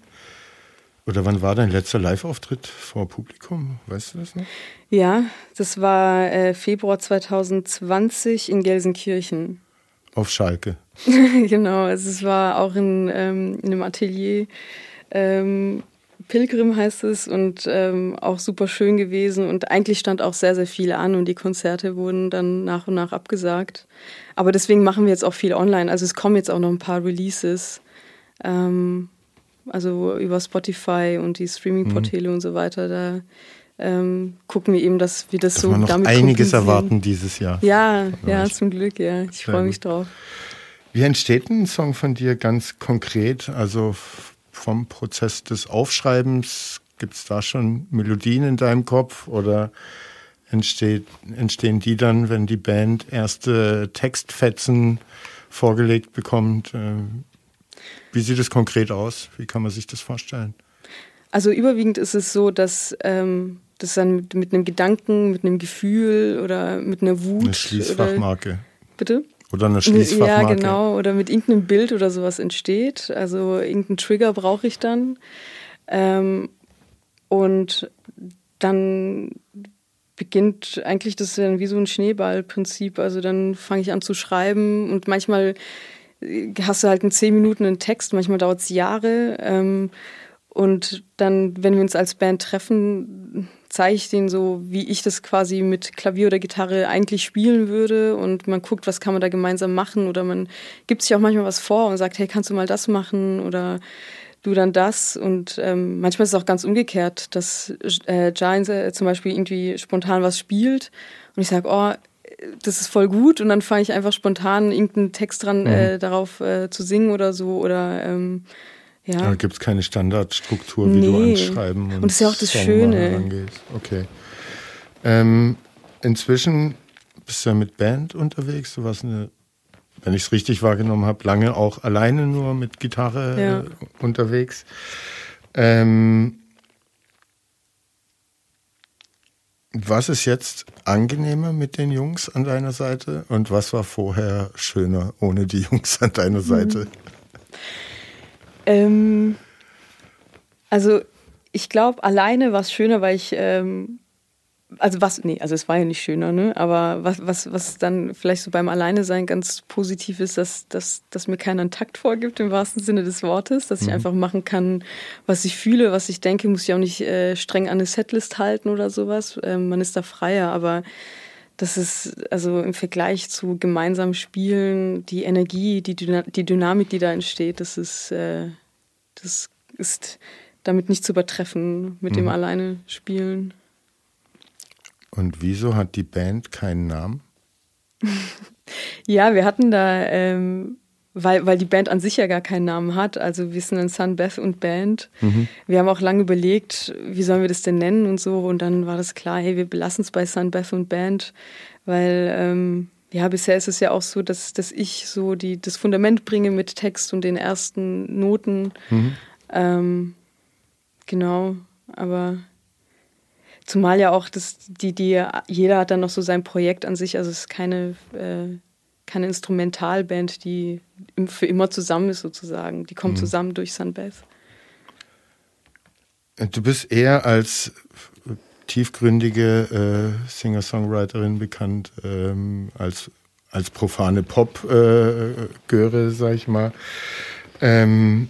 oder wann war dein letzter Live-Auftritt vor Publikum? Weißt du das noch? Ja, das war äh, Februar 2020 in Gelsenkirchen. Auf Schalke. genau, also es war auch in, ähm, in einem Atelier. Ähm, Pilgrim heißt es und ähm, auch super schön gewesen und eigentlich stand auch sehr, sehr viel an und die Konzerte wurden dann nach und nach abgesagt. Aber deswegen machen wir jetzt auch viel online. Also es kommen jetzt auch noch ein paar Releases. Ähm, also über Spotify und die Streaming-Portale mhm. und so weiter. Da ähm, gucken wir eben, dass wir das Darf so man noch damit einiges erwarten dieses Jahr. Ja, ja, zum Glück, ja. Ich freue mich drauf. Wie entsteht ein Song von dir ganz konkret? Also vom Prozess des Aufschreibens, gibt es da schon Melodien in deinem Kopf oder entsteht, entstehen die dann, wenn die Band erste Textfetzen vorgelegt bekommt? Äh, wie sieht es konkret aus? Wie kann man sich das vorstellen? Also überwiegend ist es so, dass ähm, das dann mit, mit, einem Gedanken, mit einem Gefühl oder mit einer Wut. Eine Schließfachmarke. Oder, bitte? Oder eine Schließfachmarke. Ja, genau. Oder mit irgendeinem Bild oder sowas entsteht. Also irgendeinen Trigger brauche ich dann. Ähm, und dann beginnt eigentlich das dann wie so ein Schneeballprinzip. Also dann fange ich an zu schreiben und manchmal hast du halt in zehn Minuten einen Text, manchmal dauert es Jahre. Ähm, und dann, wenn wir uns als Band treffen, zeige ich denen so, wie ich das quasi mit Klavier oder Gitarre eigentlich spielen würde. Und man guckt, was kann man da gemeinsam machen. Oder man gibt sich auch manchmal was vor und sagt, hey, kannst du mal das machen? Oder du dann das. Und ähm, manchmal ist es auch ganz umgekehrt, dass äh, Giants äh, zum Beispiel irgendwie spontan was spielt. Und ich sage, oh, das ist voll gut und dann fange ich einfach spontan irgendeinen Text dran, mhm. äh, darauf äh, zu singen oder so oder ähm, ja. Da gibt es keine Standardstruktur, wie nee. du anschreiben und, und das ist ja auch das Song Schöne. Okay. Ähm, inzwischen bist du ja mit Band unterwegs. Du warst eine, wenn ich es richtig wahrgenommen habe, lange auch alleine nur mit Gitarre ja. äh, unterwegs. Ähm, Was ist jetzt angenehmer mit den Jungs an deiner Seite und was war vorher schöner ohne die Jungs an deiner Seite? Mhm. Ähm, also ich glaube, alleine war es schöner, weil ich ähm, also was, nee, also es war ja nicht schöner, ne? Aber was, was, was dann vielleicht so beim Alleine sein ganz positiv ist, dass, dass, dass mir keiner einen Takt vorgibt im wahrsten Sinne des Wortes, dass ich mhm. einfach machen kann, was ich fühle, was ich denke, muss ich auch nicht äh, streng an eine Setlist halten oder sowas. Ähm, man ist da freier, aber das ist also im Vergleich zu gemeinsam Spielen, die Energie, die, Dyna die Dynamik, die da entsteht, das ist, äh, das ist damit nicht zu übertreffen mit mhm. dem alleine Spielen. Und wieso hat die Band keinen Namen? ja, wir hatten da, ähm, weil, weil die Band an sich ja gar keinen Namen hat. Also wir sind ein Sun, Beth und Band. Mhm. Wir haben auch lange überlegt, wie sollen wir das denn nennen und so. Und dann war das klar, hey, wir belassen es bei Sun, Beth und Band, weil ähm, ja, bisher ist es ja auch so, dass, dass ich so die, das Fundament bringe mit Text und den ersten Noten. Mhm. Ähm, genau, aber Zumal ja auch das, die, die, jeder hat dann noch so sein Projekt an sich, also es ist keine, äh, keine Instrumentalband, die für immer zusammen ist sozusagen. Die kommt mhm. zusammen durch Sunbeth. Du bist eher als tiefgründige äh, Singer-Songwriterin bekannt, ähm, als, als profane Pop-Göre, äh, sag ich mal. Ähm,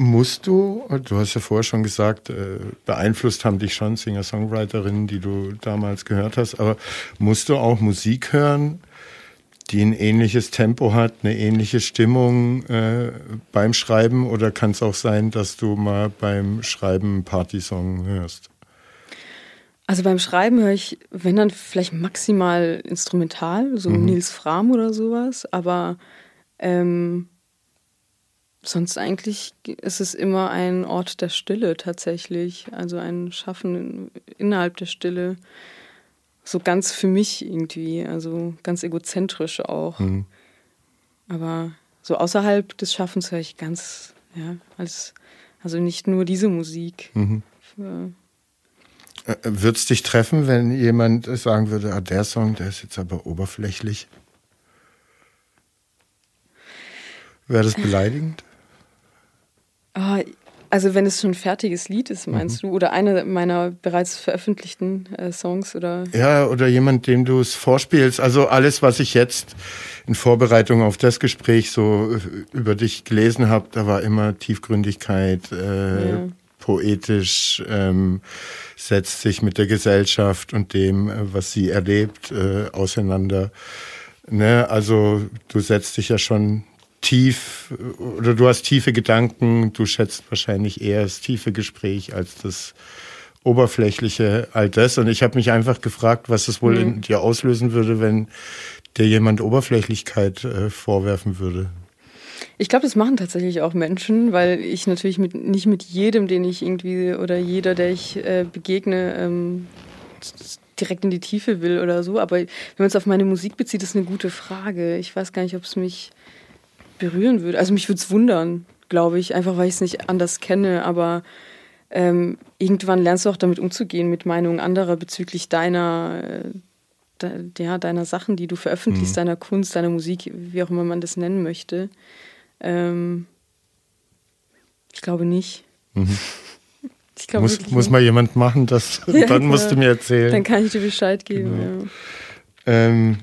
Musst du, du hast ja vorher schon gesagt, äh, beeinflusst haben dich schon Singer-Songwriterinnen, die du damals gehört hast, aber musst du auch Musik hören, die ein ähnliches Tempo hat, eine ähnliche Stimmung äh, beim Schreiben oder kann es auch sein, dass du mal beim Schreiben einen Partysong hörst? Also beim Schreiben höre ich, wenn dann vielleicht maximal instrumental, so mhm. Nils Fram oder sowas, aber ähm, Sonst eigentlich ist es immer ein Ort der Stille tatsächlich, also ein Schaffen innerhalb der Stille. So ganz für mich irgendwie, also ganz egozentrisch auch. Mhm. Aber so außerhalb des Schaffens höre ich ganz, ja, als, also nicht nur diese Musik. Mhm. Äh, Würde es dich treffen, wenn jemand sagen würde, ah, der Song, der ist jetzt aber oberflächlich? Wäre das beleidigend? Oh, also wenn es schon ein fertiges Lied ist, meinst mhm. du? Oder einer meiner bereits veröffentlichten äh, Songs? oder? Ja, oder jemand, dem du es vorspielst. Also alles, was ich jetzt in Vorbereitung auf das Gespräch so äh, über dich gelesen habe, da war immer Tiefgründigkeit, äh, ja. poetisch, ähm, setzt sich mit der Gesellschaft und dem, äh, was sie erlebt, äh, auseinander. Ne? Also du setzt dich ja schon tief oder du hast tiefe Gedanken, du schätzt wahrscheinlich eher das tiefe Gespräch als das oberflächliche, all das. Und ich habe mich einfach gefragt, was es wohl mhm. in dir auslösen würde, wenn dir jemand Oberflächlichkeit äh, vorwerfen würde. Ich glaube, das machen tatsächlich auch Menschen, weil ich natürlich mit, nicht mit jedem, den ich irgendwie oder jeder, der ich äh, begegne, ähm, direkt in die Tiefe will oder so. Aber wenn man es auf meine Musik bezieht, ist eine gute Frage. Ich weiß gar nicht, ob es mich berühren würde. Also mich würde es wundern, glaube ich, einfach weil ich es nicht anders kenne, aber ähm, irgendwann lernst du auch damit umzugehen, mit Meinungen anderer bezüglich deiner, äh, de, ja, deiner Sachen, die du veröffentlichst, mhm. deiner Kunst, deiner Musik, wie auch immer man das nennen möchte. Ähm, ich glaube nicht. Mhm. Ich glaube muss, muss mal jemand machen, das, ja, dann musst du mir erzählen. Dann kann ich dir Bescheid geben. Genau. Ja. Ähm,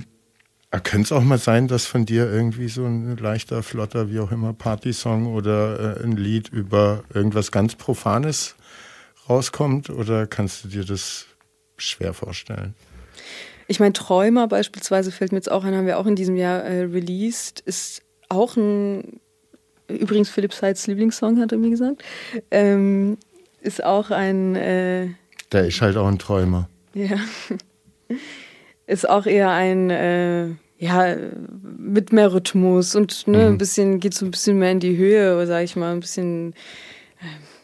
könnte es auch mal sein, dass von dir irgendwie so ein leichter, flotter, wie auch immer, Partysong oder äh, ein Lied über irgendwas ganz Profanes rauskommt? Oder kannst du dir das schwer vorstellen? Ich meine, Träumer beispielsweise fällt mir jetzt auch ein, haben wir auch in diesem Jahr äh, released, ist auch ein, übrigens Philipp Seitz Lieblingssong, hat er mir gesagt, ähm, ist auch ein... Äh, Der ist halt auch ein Träumer. Ja. ist auch eher ein äh, ja, mit mehr Rhythmus und ne, mhm. ein bisschen, geht so ein bisschen mehr in die Höhe, sag ich mal, ein bisschen,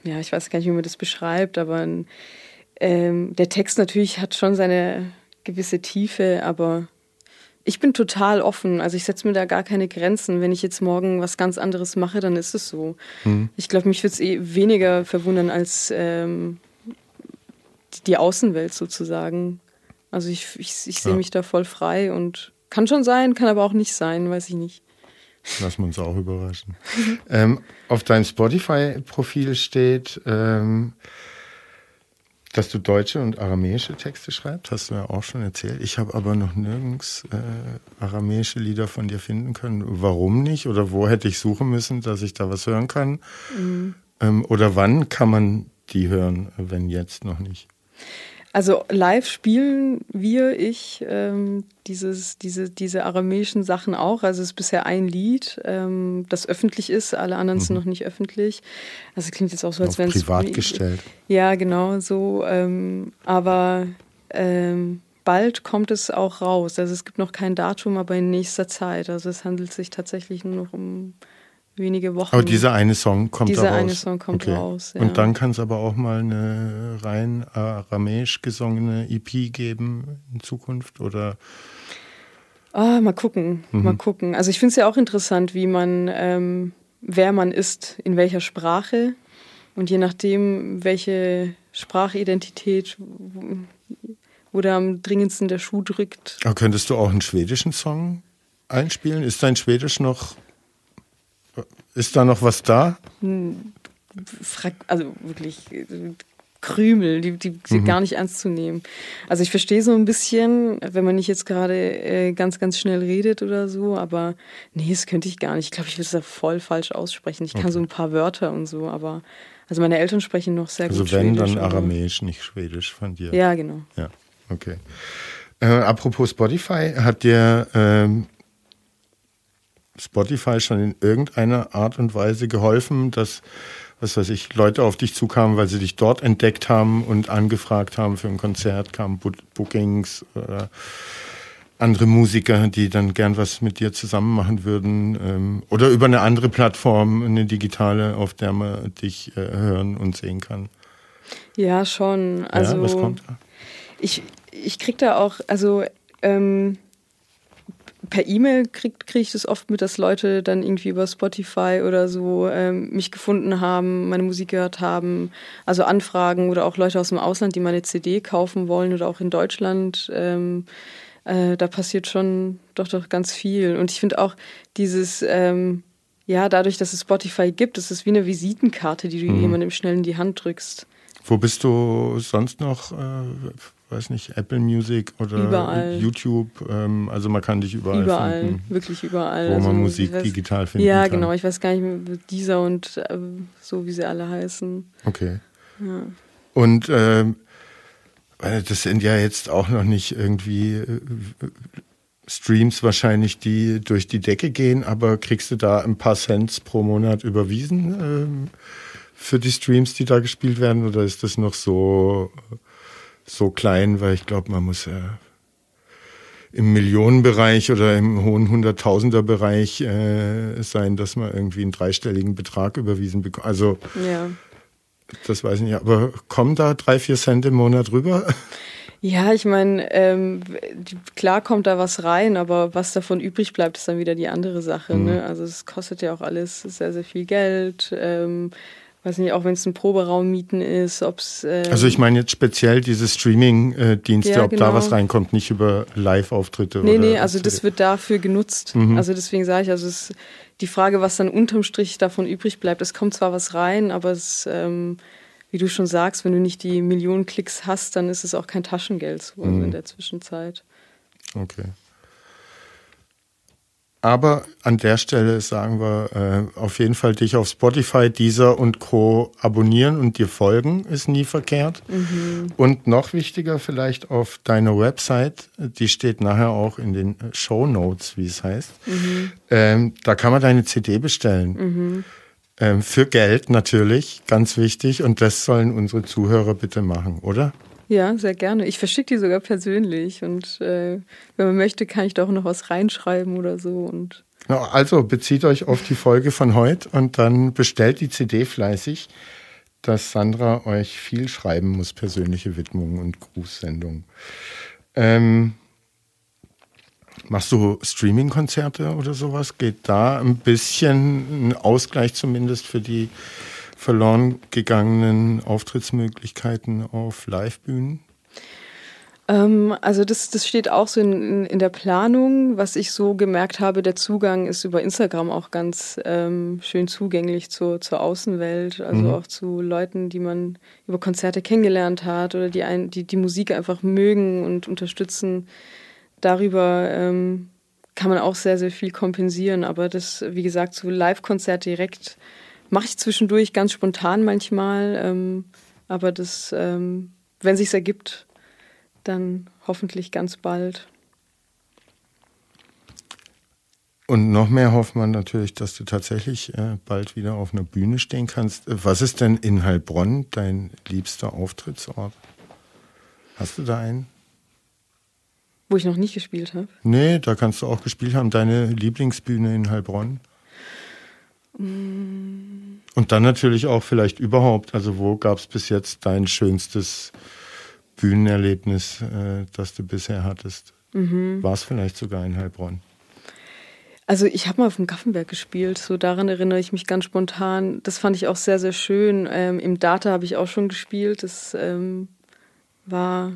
äh, ja, ich weiß gar nicht, wie man das beschreibt, aber ähm, der Text natürlich hat schon seine gewisse Tiefe, aber ich bin total offen. Also ich setze mir da gar keine Grenzen. Wenn ich jetzt morgen was ganz anderes mache, dann ist es so. Mhm. Ich glaube, mich würde es eh weniger verwundern als ähm, die Außenwelt sozusagen. Also ich, ich, ich sehe ja. mich da voll frei und kann schon sein, kann aber auch nicht sein, weiß ich nicht. Lassen wir uns auch überraschen. ähm, auf deinem Spotify-Profil steht, ähm, dass du deutsche und aramäische Texte schreibst, hast du ja auch schon erzählt. Ich habe aber noch nirgends äh, aramäische Lieder von dir finden können. Warum nicht? Oder wo hätte ich suchen müssen, dass ich da was hören kann? Mhm. Ähm, oder wann kann man die hören, wenn jetzt noch nicht? Also live spielen wir, ich, ähm, dieses, diese, diese aramäischen Sachen auch. Also es ist bisher ein Lied, ähm, das öffentlich ist, alle anderen mhm. sind noch nicht öffentlich. Also klingt jetzt auch so, als wenn es... Privat gestellt. Ja, genau, so. Ähm, aber ähm, bald kommt es auch raus. Also es gibt noch kein Datum, aber in nächster Zeit. Also es handelt sich tatsächlich nur noch um wenige Wochen. Aber dieser eine Song kommt dieser raus. Dieser eine Song kommt okay. raus. Ja. Und dann kann es aber auch mal eine rein aramäisch gesungene EP geben in Zukunft oder? Ah, mal gucken, mhm. mal gucken. Also ich finde es ja auch interessant, wie man, ähm, wer man ist, in welcher Sprache und je nachdem, welche Sprachidentität, wo da am dringendsten der Schuh drückt. Aber könntest du auch einen schwedischen Song einspielen? Ist dein Schwedisch noch ist da noch was da? Hm, also wirklich Krümel, die, die mhm. gar nicht ernst zu nehmen. Also ich verstehe so ein bisschen, wenn man nicht jetzt gerade äh, ganz, ganz schnell redet oder so, aber nee, das könnte ich gar nicht. Ich glaube, ich würde es da voll falsch aussprechen. Ich okay. kann so ein paar Wörter und so, aber also meine Eltern sprechen noch sehr also gut Schwedisch. Also wenn, dann Aramäisch, nicht Schwedisch von dir. Ja, genau. Ja, okay. Äh, apropos Spotify, hat dir ähm, Spotify schon in irgendeiner Art und Weise geholfen, dass, was weiß ich, Leute auf dich zukamen, weil sie dich dort entdeckt haben und angefragt haben für ein Konzert, kamen Bookings oder andere Musiker, die dann gern was mit dir zusammen machen würden ähm, oder über eine andere Plattform, eine digitale, auf der man dich äh, hören und sehen kann. Ja, schon. Also ja, was kommt da? Ich, ich krieg da auch, also ähm, per E-Mail kriege krieg ich das oft mit, dass Leute dann irgendwie über Spotify oder so ähm, mich gefunden haben, meine Musik gehört haben. Also Anfragen oder auch Leute aus dem Ausland, die meine CD kaufen wollen oder auch in Deutschland. Ähm, äh, da passiert schon doch doch ganz viel. Und ich finde auch dieses, ähm, ja, dadurch, dass es Spotify gibt, ist es wie eine Visitenkarte, die du mhm. jemandem schnell in die Hand drückst. Wo bist du sonst noch? Äh, weiß nicht, Apple Music oder überall. YouTube. Ähm, also man kann dich überall, überall finden. wirklich überall. Wo also man Musik weiß, digital finden ja, kann. Ja, genau. Ich weiß gar nicht mehr, dieser und äh, so, wie sie alle heißen. Okay. Ja. Und ähm, das sind ja jetzt auch noch nicht irgendwie äh, Streams wahrscheinlich, die durch die Decke gehen, aber kriegst du da ein paar Cents pro Monat überwiesen ähm, für die Streams, die da gespielt werden, oder ist das noch so so klein, weil ich glaube, man muss ja im Millionenbereich oder im hohen Hunderttausenderbereich äh, sein, dass man irgendwie einen dreistelligen Betrag überwiesen bekommt. Also ja. das weiß ich nicht, aber kommen da drei, vier Cent im Monat rüber? Ja, ich meine, ähm, klar kommt da was rein, aber was davon übrig bleibt, ist dann wieder die andere Sache. Mhm. Ne? Also es kostet ja auch alles sehr, sehr viel Geld. Ähm, weiß nicht, auch wenn es ein Proberaum mieten ist, ob es. Ähm also ich meine jetzt speziell diese Streaming-Dienste, ja, ob genau. da was reinkommt, nicht über Live-Auftritte. Nee, nee, also das wird dafür genutzt. Mhm. Also deswegen sage ich, also es, die Frage, was dann unterm Strich davon übrig bleibt, es kommt zwar was rein, aber es, ähm, wie du schon sagst, wenn du nicht die Millionen Klicks hast, dann ist es auch kein Taschengeld so mhm. in der Zwischenzeit. Okay. Aber an der Stelle sagen wir äh, auf jeden Fall dich auf Spotify, Deezer und Co. abonnieren und dir folgen, ist nie verkehrt. Mhm. Und noch wichtiger vielleicht auf deiner Website, die steht nachher auch in den Show Notes, wie es heißt. Mhm. Ähm, da kann man deine CD bestellen. Mhm. Ähm, für Geld natürlich, ganz wichtig. Und das sollen unsere Zuhörer bitte machen, oder? Ja, sehr gerne. Ich verschicke die sogar persönlich und äh, wenn man möchte, kann ich da auch noch was reinschreiben oder so. Und also bezieht euch auf die Folge von heute und dann bestellt die CD fleißig, dass Sandra euch viel schreiben muss, persönliche Widmungen und Grußsendungen. Ähm, machst du Streaming-Konzerte oder sowas? Geht da ein bisschen ein Ausgleich zumindest für die verloren gegangenen Auftrittsmöglichkeiten auf Livebühnen? Ähm, also das, das steht auch so in, in, der Planung. Was ich so gemerkt habe, der Zugang ist über Instagram auch ganz ähm, schön zugänglich zur, zur Außenwelt, also mhm. auch zu Leuten, die man über Konzerte kennengelernt hat oder die, ein, die die Musik einfach mögen und unterstützen. Darüber ähm, kann man auch sehr, sehr viel kompensieren. Aber das, wie gesagt, so Live-Konzert direkt Mache ich zwischendurch ganz spontan manchmal, ähm, aber das, ähm, wenn sich's ergibt, dann hoffentlich ganz bald. Und noch mehr hofft man natürlich, dass du tatsächlich äh, bald wieder auf einer Bühne stehen kannst. Was ist denn in Heilbronn dein liebster Auftrittsort? Hast du da einen? Wo ich noch nicht gespielt habe? Nee, da kannst du auch gespielt haben. Deine Lieblingsbühne in Heilbronn? Und dann natürlich auch vielleicht überhaupt, also wo gab es bis jetzt dein schönstes Bühnenerlebnis, äh, das du bisher hattest? Mhm. War es vielleicht sogar in Heilbronn? Also ich habe mal auf dem Gaffenberg gespielt, so daran erinnere ich mich ganz spontan. Das fand ich auch sehr, sehr schön. Ähm, Im Data habe ich auch schon gespielt. Das ähm, war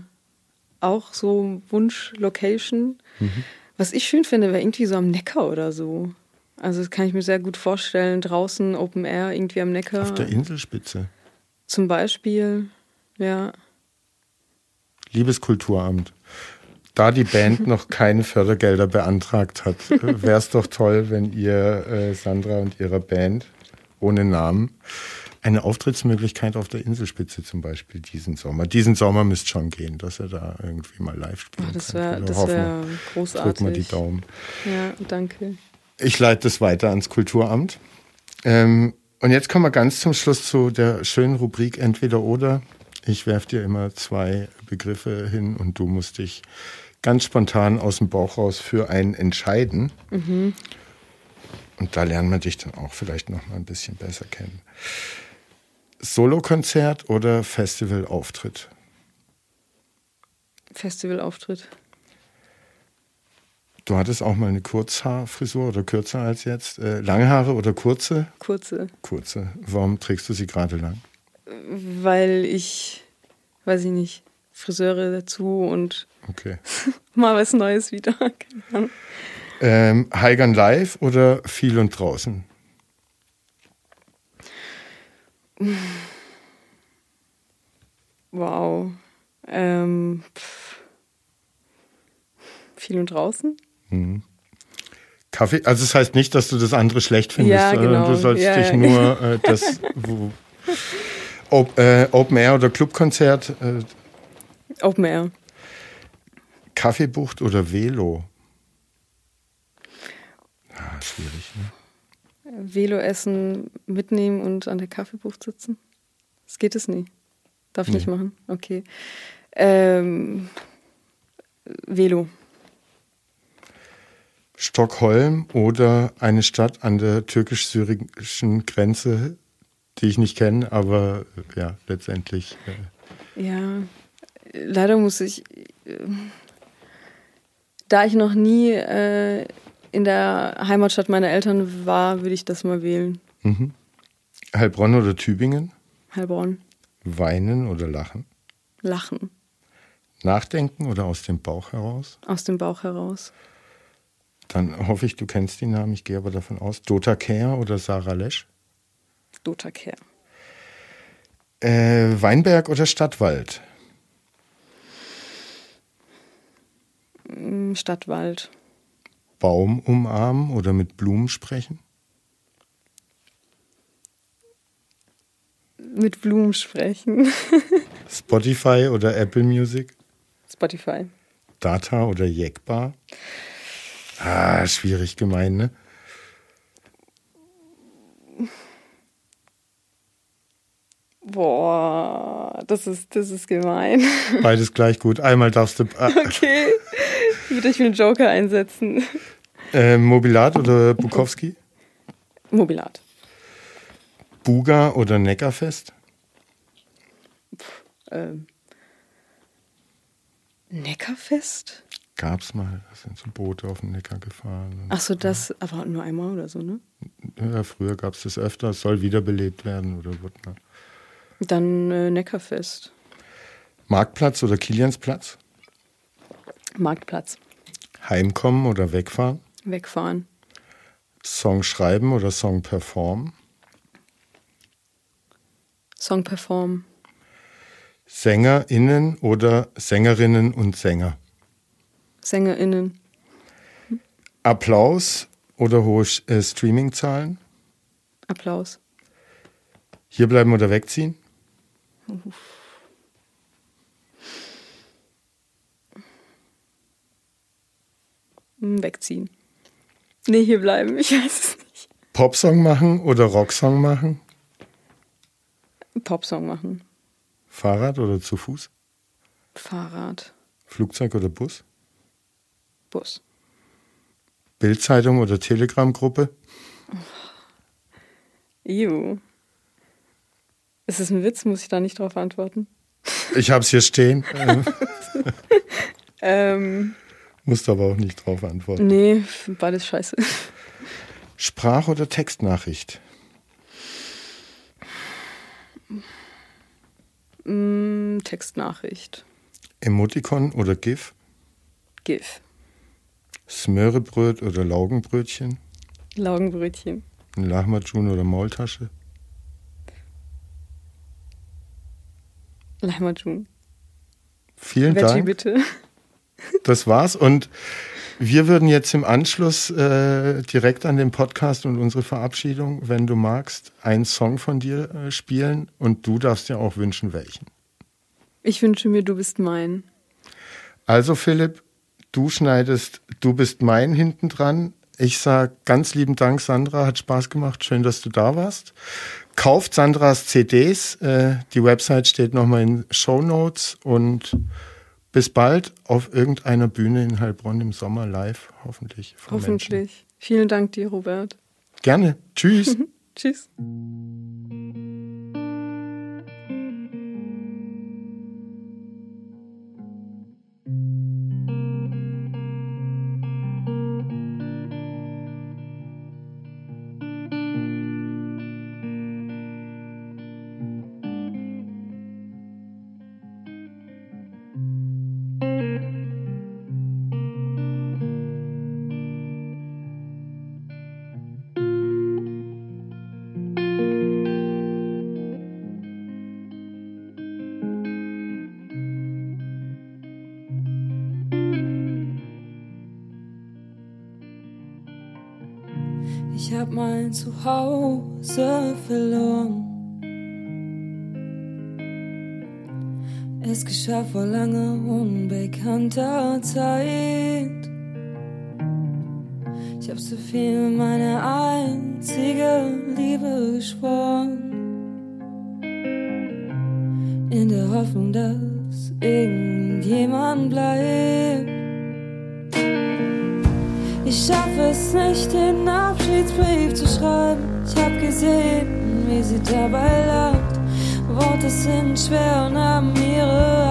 auch so Wunsch-Location. Mhm. Was ich schön finde, wäre irgendwie so am Neckar oder so. Also das kann ich mir sehr gut vorstellen, draußen Open Air, irgendwie am Neckar. Auf der Inselspitze. Zum Beispiel, ja. Liebes Kulturamt, da die Band noch keine Fördergelder beantragt hat, wäre es doch toll, wenn ihr äh, Sandra und ihrer Band ohne Namen eine Auftrittsmöglichkeit auf der Inselspitze zum Beispiel diesen Sommer. Diesen Sommer müsste schon gehen, dass er da irgendwie mal live spielen Ach, das wär, wäre großartig. Drück mal die Daumen. Ja, danke. Ich leite das weiter ans Kulturamt. Ähm, und jetzt kommen wir ganz zum Schluss zu der schönen Rubrik Entweder oder. Ich werfe dir immer zwei Begriffe hin und du musst dich ganz spontan aus dem Bauch raus für einen entscheiden. Mhm. Und da lernen wir dich dann auch vielleicht noch mal ein bisschen besser kennen. Solokonzert oder Festivalauftritt? Festivalauftritt. Du hattest auch mal eine Kurzhaarfrisur oder kürzer als jetzt. Äh, lange Haare oder kurze? Kurze. Kurze. Warum trägst du sie gerade lang? Weil ich, weiß ich nicht, Friseure dazu und Okay. mal was Neues wieder. Keine. Ähm, Heigern live oder viel und draußen? Wow. Ähm, viel und draußen? Kaffee, also das heißt nicht, dass du das andere schlecht findest, Ja, sondern genau. du sollst Ja, dich ja. nur äh, das wo, Op, äh, Open Air oder Clubkonzert, äh, Open Air. Kaffeebucht oder Velo? Ah, schwierig, ne? Velo essen, mitnehmen und an der Kaffeebucht sitzen? Das geht es nie. Darf ich Nee. nicht machen? Okay. Ähm, Velo. Stockholm oder eine Stadt an der türkisch-syrischen Grenze, die ich nicht kenne, aber äh, ja, letztendlich. Äh, Ja, leider muss ich, äh, da ich noch nie äh, in der Heimatstadt meiner Eltern war, würde ich das mal wählen. mhm. Heilbronn oder Tübingen? Heilbronn. Weinen oder lachen? Lachen. Nachdenken oder aus dem Bauch heraus? Aus dem Bauch heraus. Dann hoffe ich, du kennst die Namen, ich gehe aber davon aus. Dota Kehr oder Sarah Lesch? Dota Care. Äh, Weinberg oder Stadtwald? Mm, Stadtwald. Baum umarmen oder mit Blumen sprechen? Mit Blumen sprechen. Spotify oder Apple Music? Spotify. Data oder Jackbar? Ah, schwierig gemein, ne? Boah, das ist, das ist gemein. Beides gleich gut. Einmal darfst du ah, Okay. Wieder ich einen Joker einsetzen. äh, Mobilat oder Bukowski? Mobilat. Buga oder Neckarfest? Ähm. Neckarfest? Gab's mal. Da sind so Boote auf den Neckar gefahren. Ach so, das, aber nur einmal oder so, ne? Ja, früher gab's das öfter. Es soll wiederbelebt werden oder wird mal. Dann äh, Neckarfest. Marktplatz oder Kiliansplatz? Marktplatz. Heimkommen oder wegfahren? Wegfahren. Song schreiben oder Song performen? Song performen. SängerInnen oder Sängerinnen und Sänger? SängerInnen. Applaus oder hohe äh, Streamingzahlen? Applaus. Hier bleiben oder wegziehen? Hm, Wegziehen. Nee, hier bleiben. Ich weiß es nicht. Popsong machen oder Rocksong machen? Popsong machen. Fahrrad oder zu Fuß? Fahrrad. Flugzeug oder Bus? Bus. Bildzeitung oder Telegram-Gruppe? Ew. Ist es ein Witz? Muss ich da nicht drauf antworten? Ich hab's hier stehen, äh, Ähm, musst aber auch nicht drauf antworten. nee, beides scheiße. Sprach- oder Textnachricht? Mm, Textnachricht. Emoticon oder GIF? GIF. Smörebröt oder Laugenbrötchen? Laugenbrötchen. Ein Lahmacun oder Maultasche? Lahmacun. Vielen Veggie Dank. bitte. Das war's. Und wir würden jetzt im Anschluss äh, direkt an den Podcast und unsere Verabschiedung, wenn du magst, einen Song von dir äh, spielen und du darfst dir auch wünschen, welchen. Ich wünsche mir, du bist mein. Also Philipp, du schneidest Du bist mein hinten dran. Ich sag ganz lieben Dank, Sandra, hat Spaß gemacht. Schön, dass du da warst. Kauft Sandras CDs. Äh, die Website steht nochmal in Show Notes und bis bald auf irgendeiner Bühne in Heilbronn im Sommer live, hoffentlich. von Menschen. Hoffentlich. Vielen Dank dir, Robert. Gerne. Tschüss. Tschüss. Hause verloren. Es geschah vor langer unbekannter Zeit. Ich hab so viel meine einzige Liebe geschworen. In der Hoffnung, dass irgendjemand bleibt. Ich schaffe es nicht, den Abschiedsbrief zu schreiben. Ich hab gesehen, wie sie dabei lacht. Worte sind schwer und haben ihre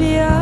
Yeah.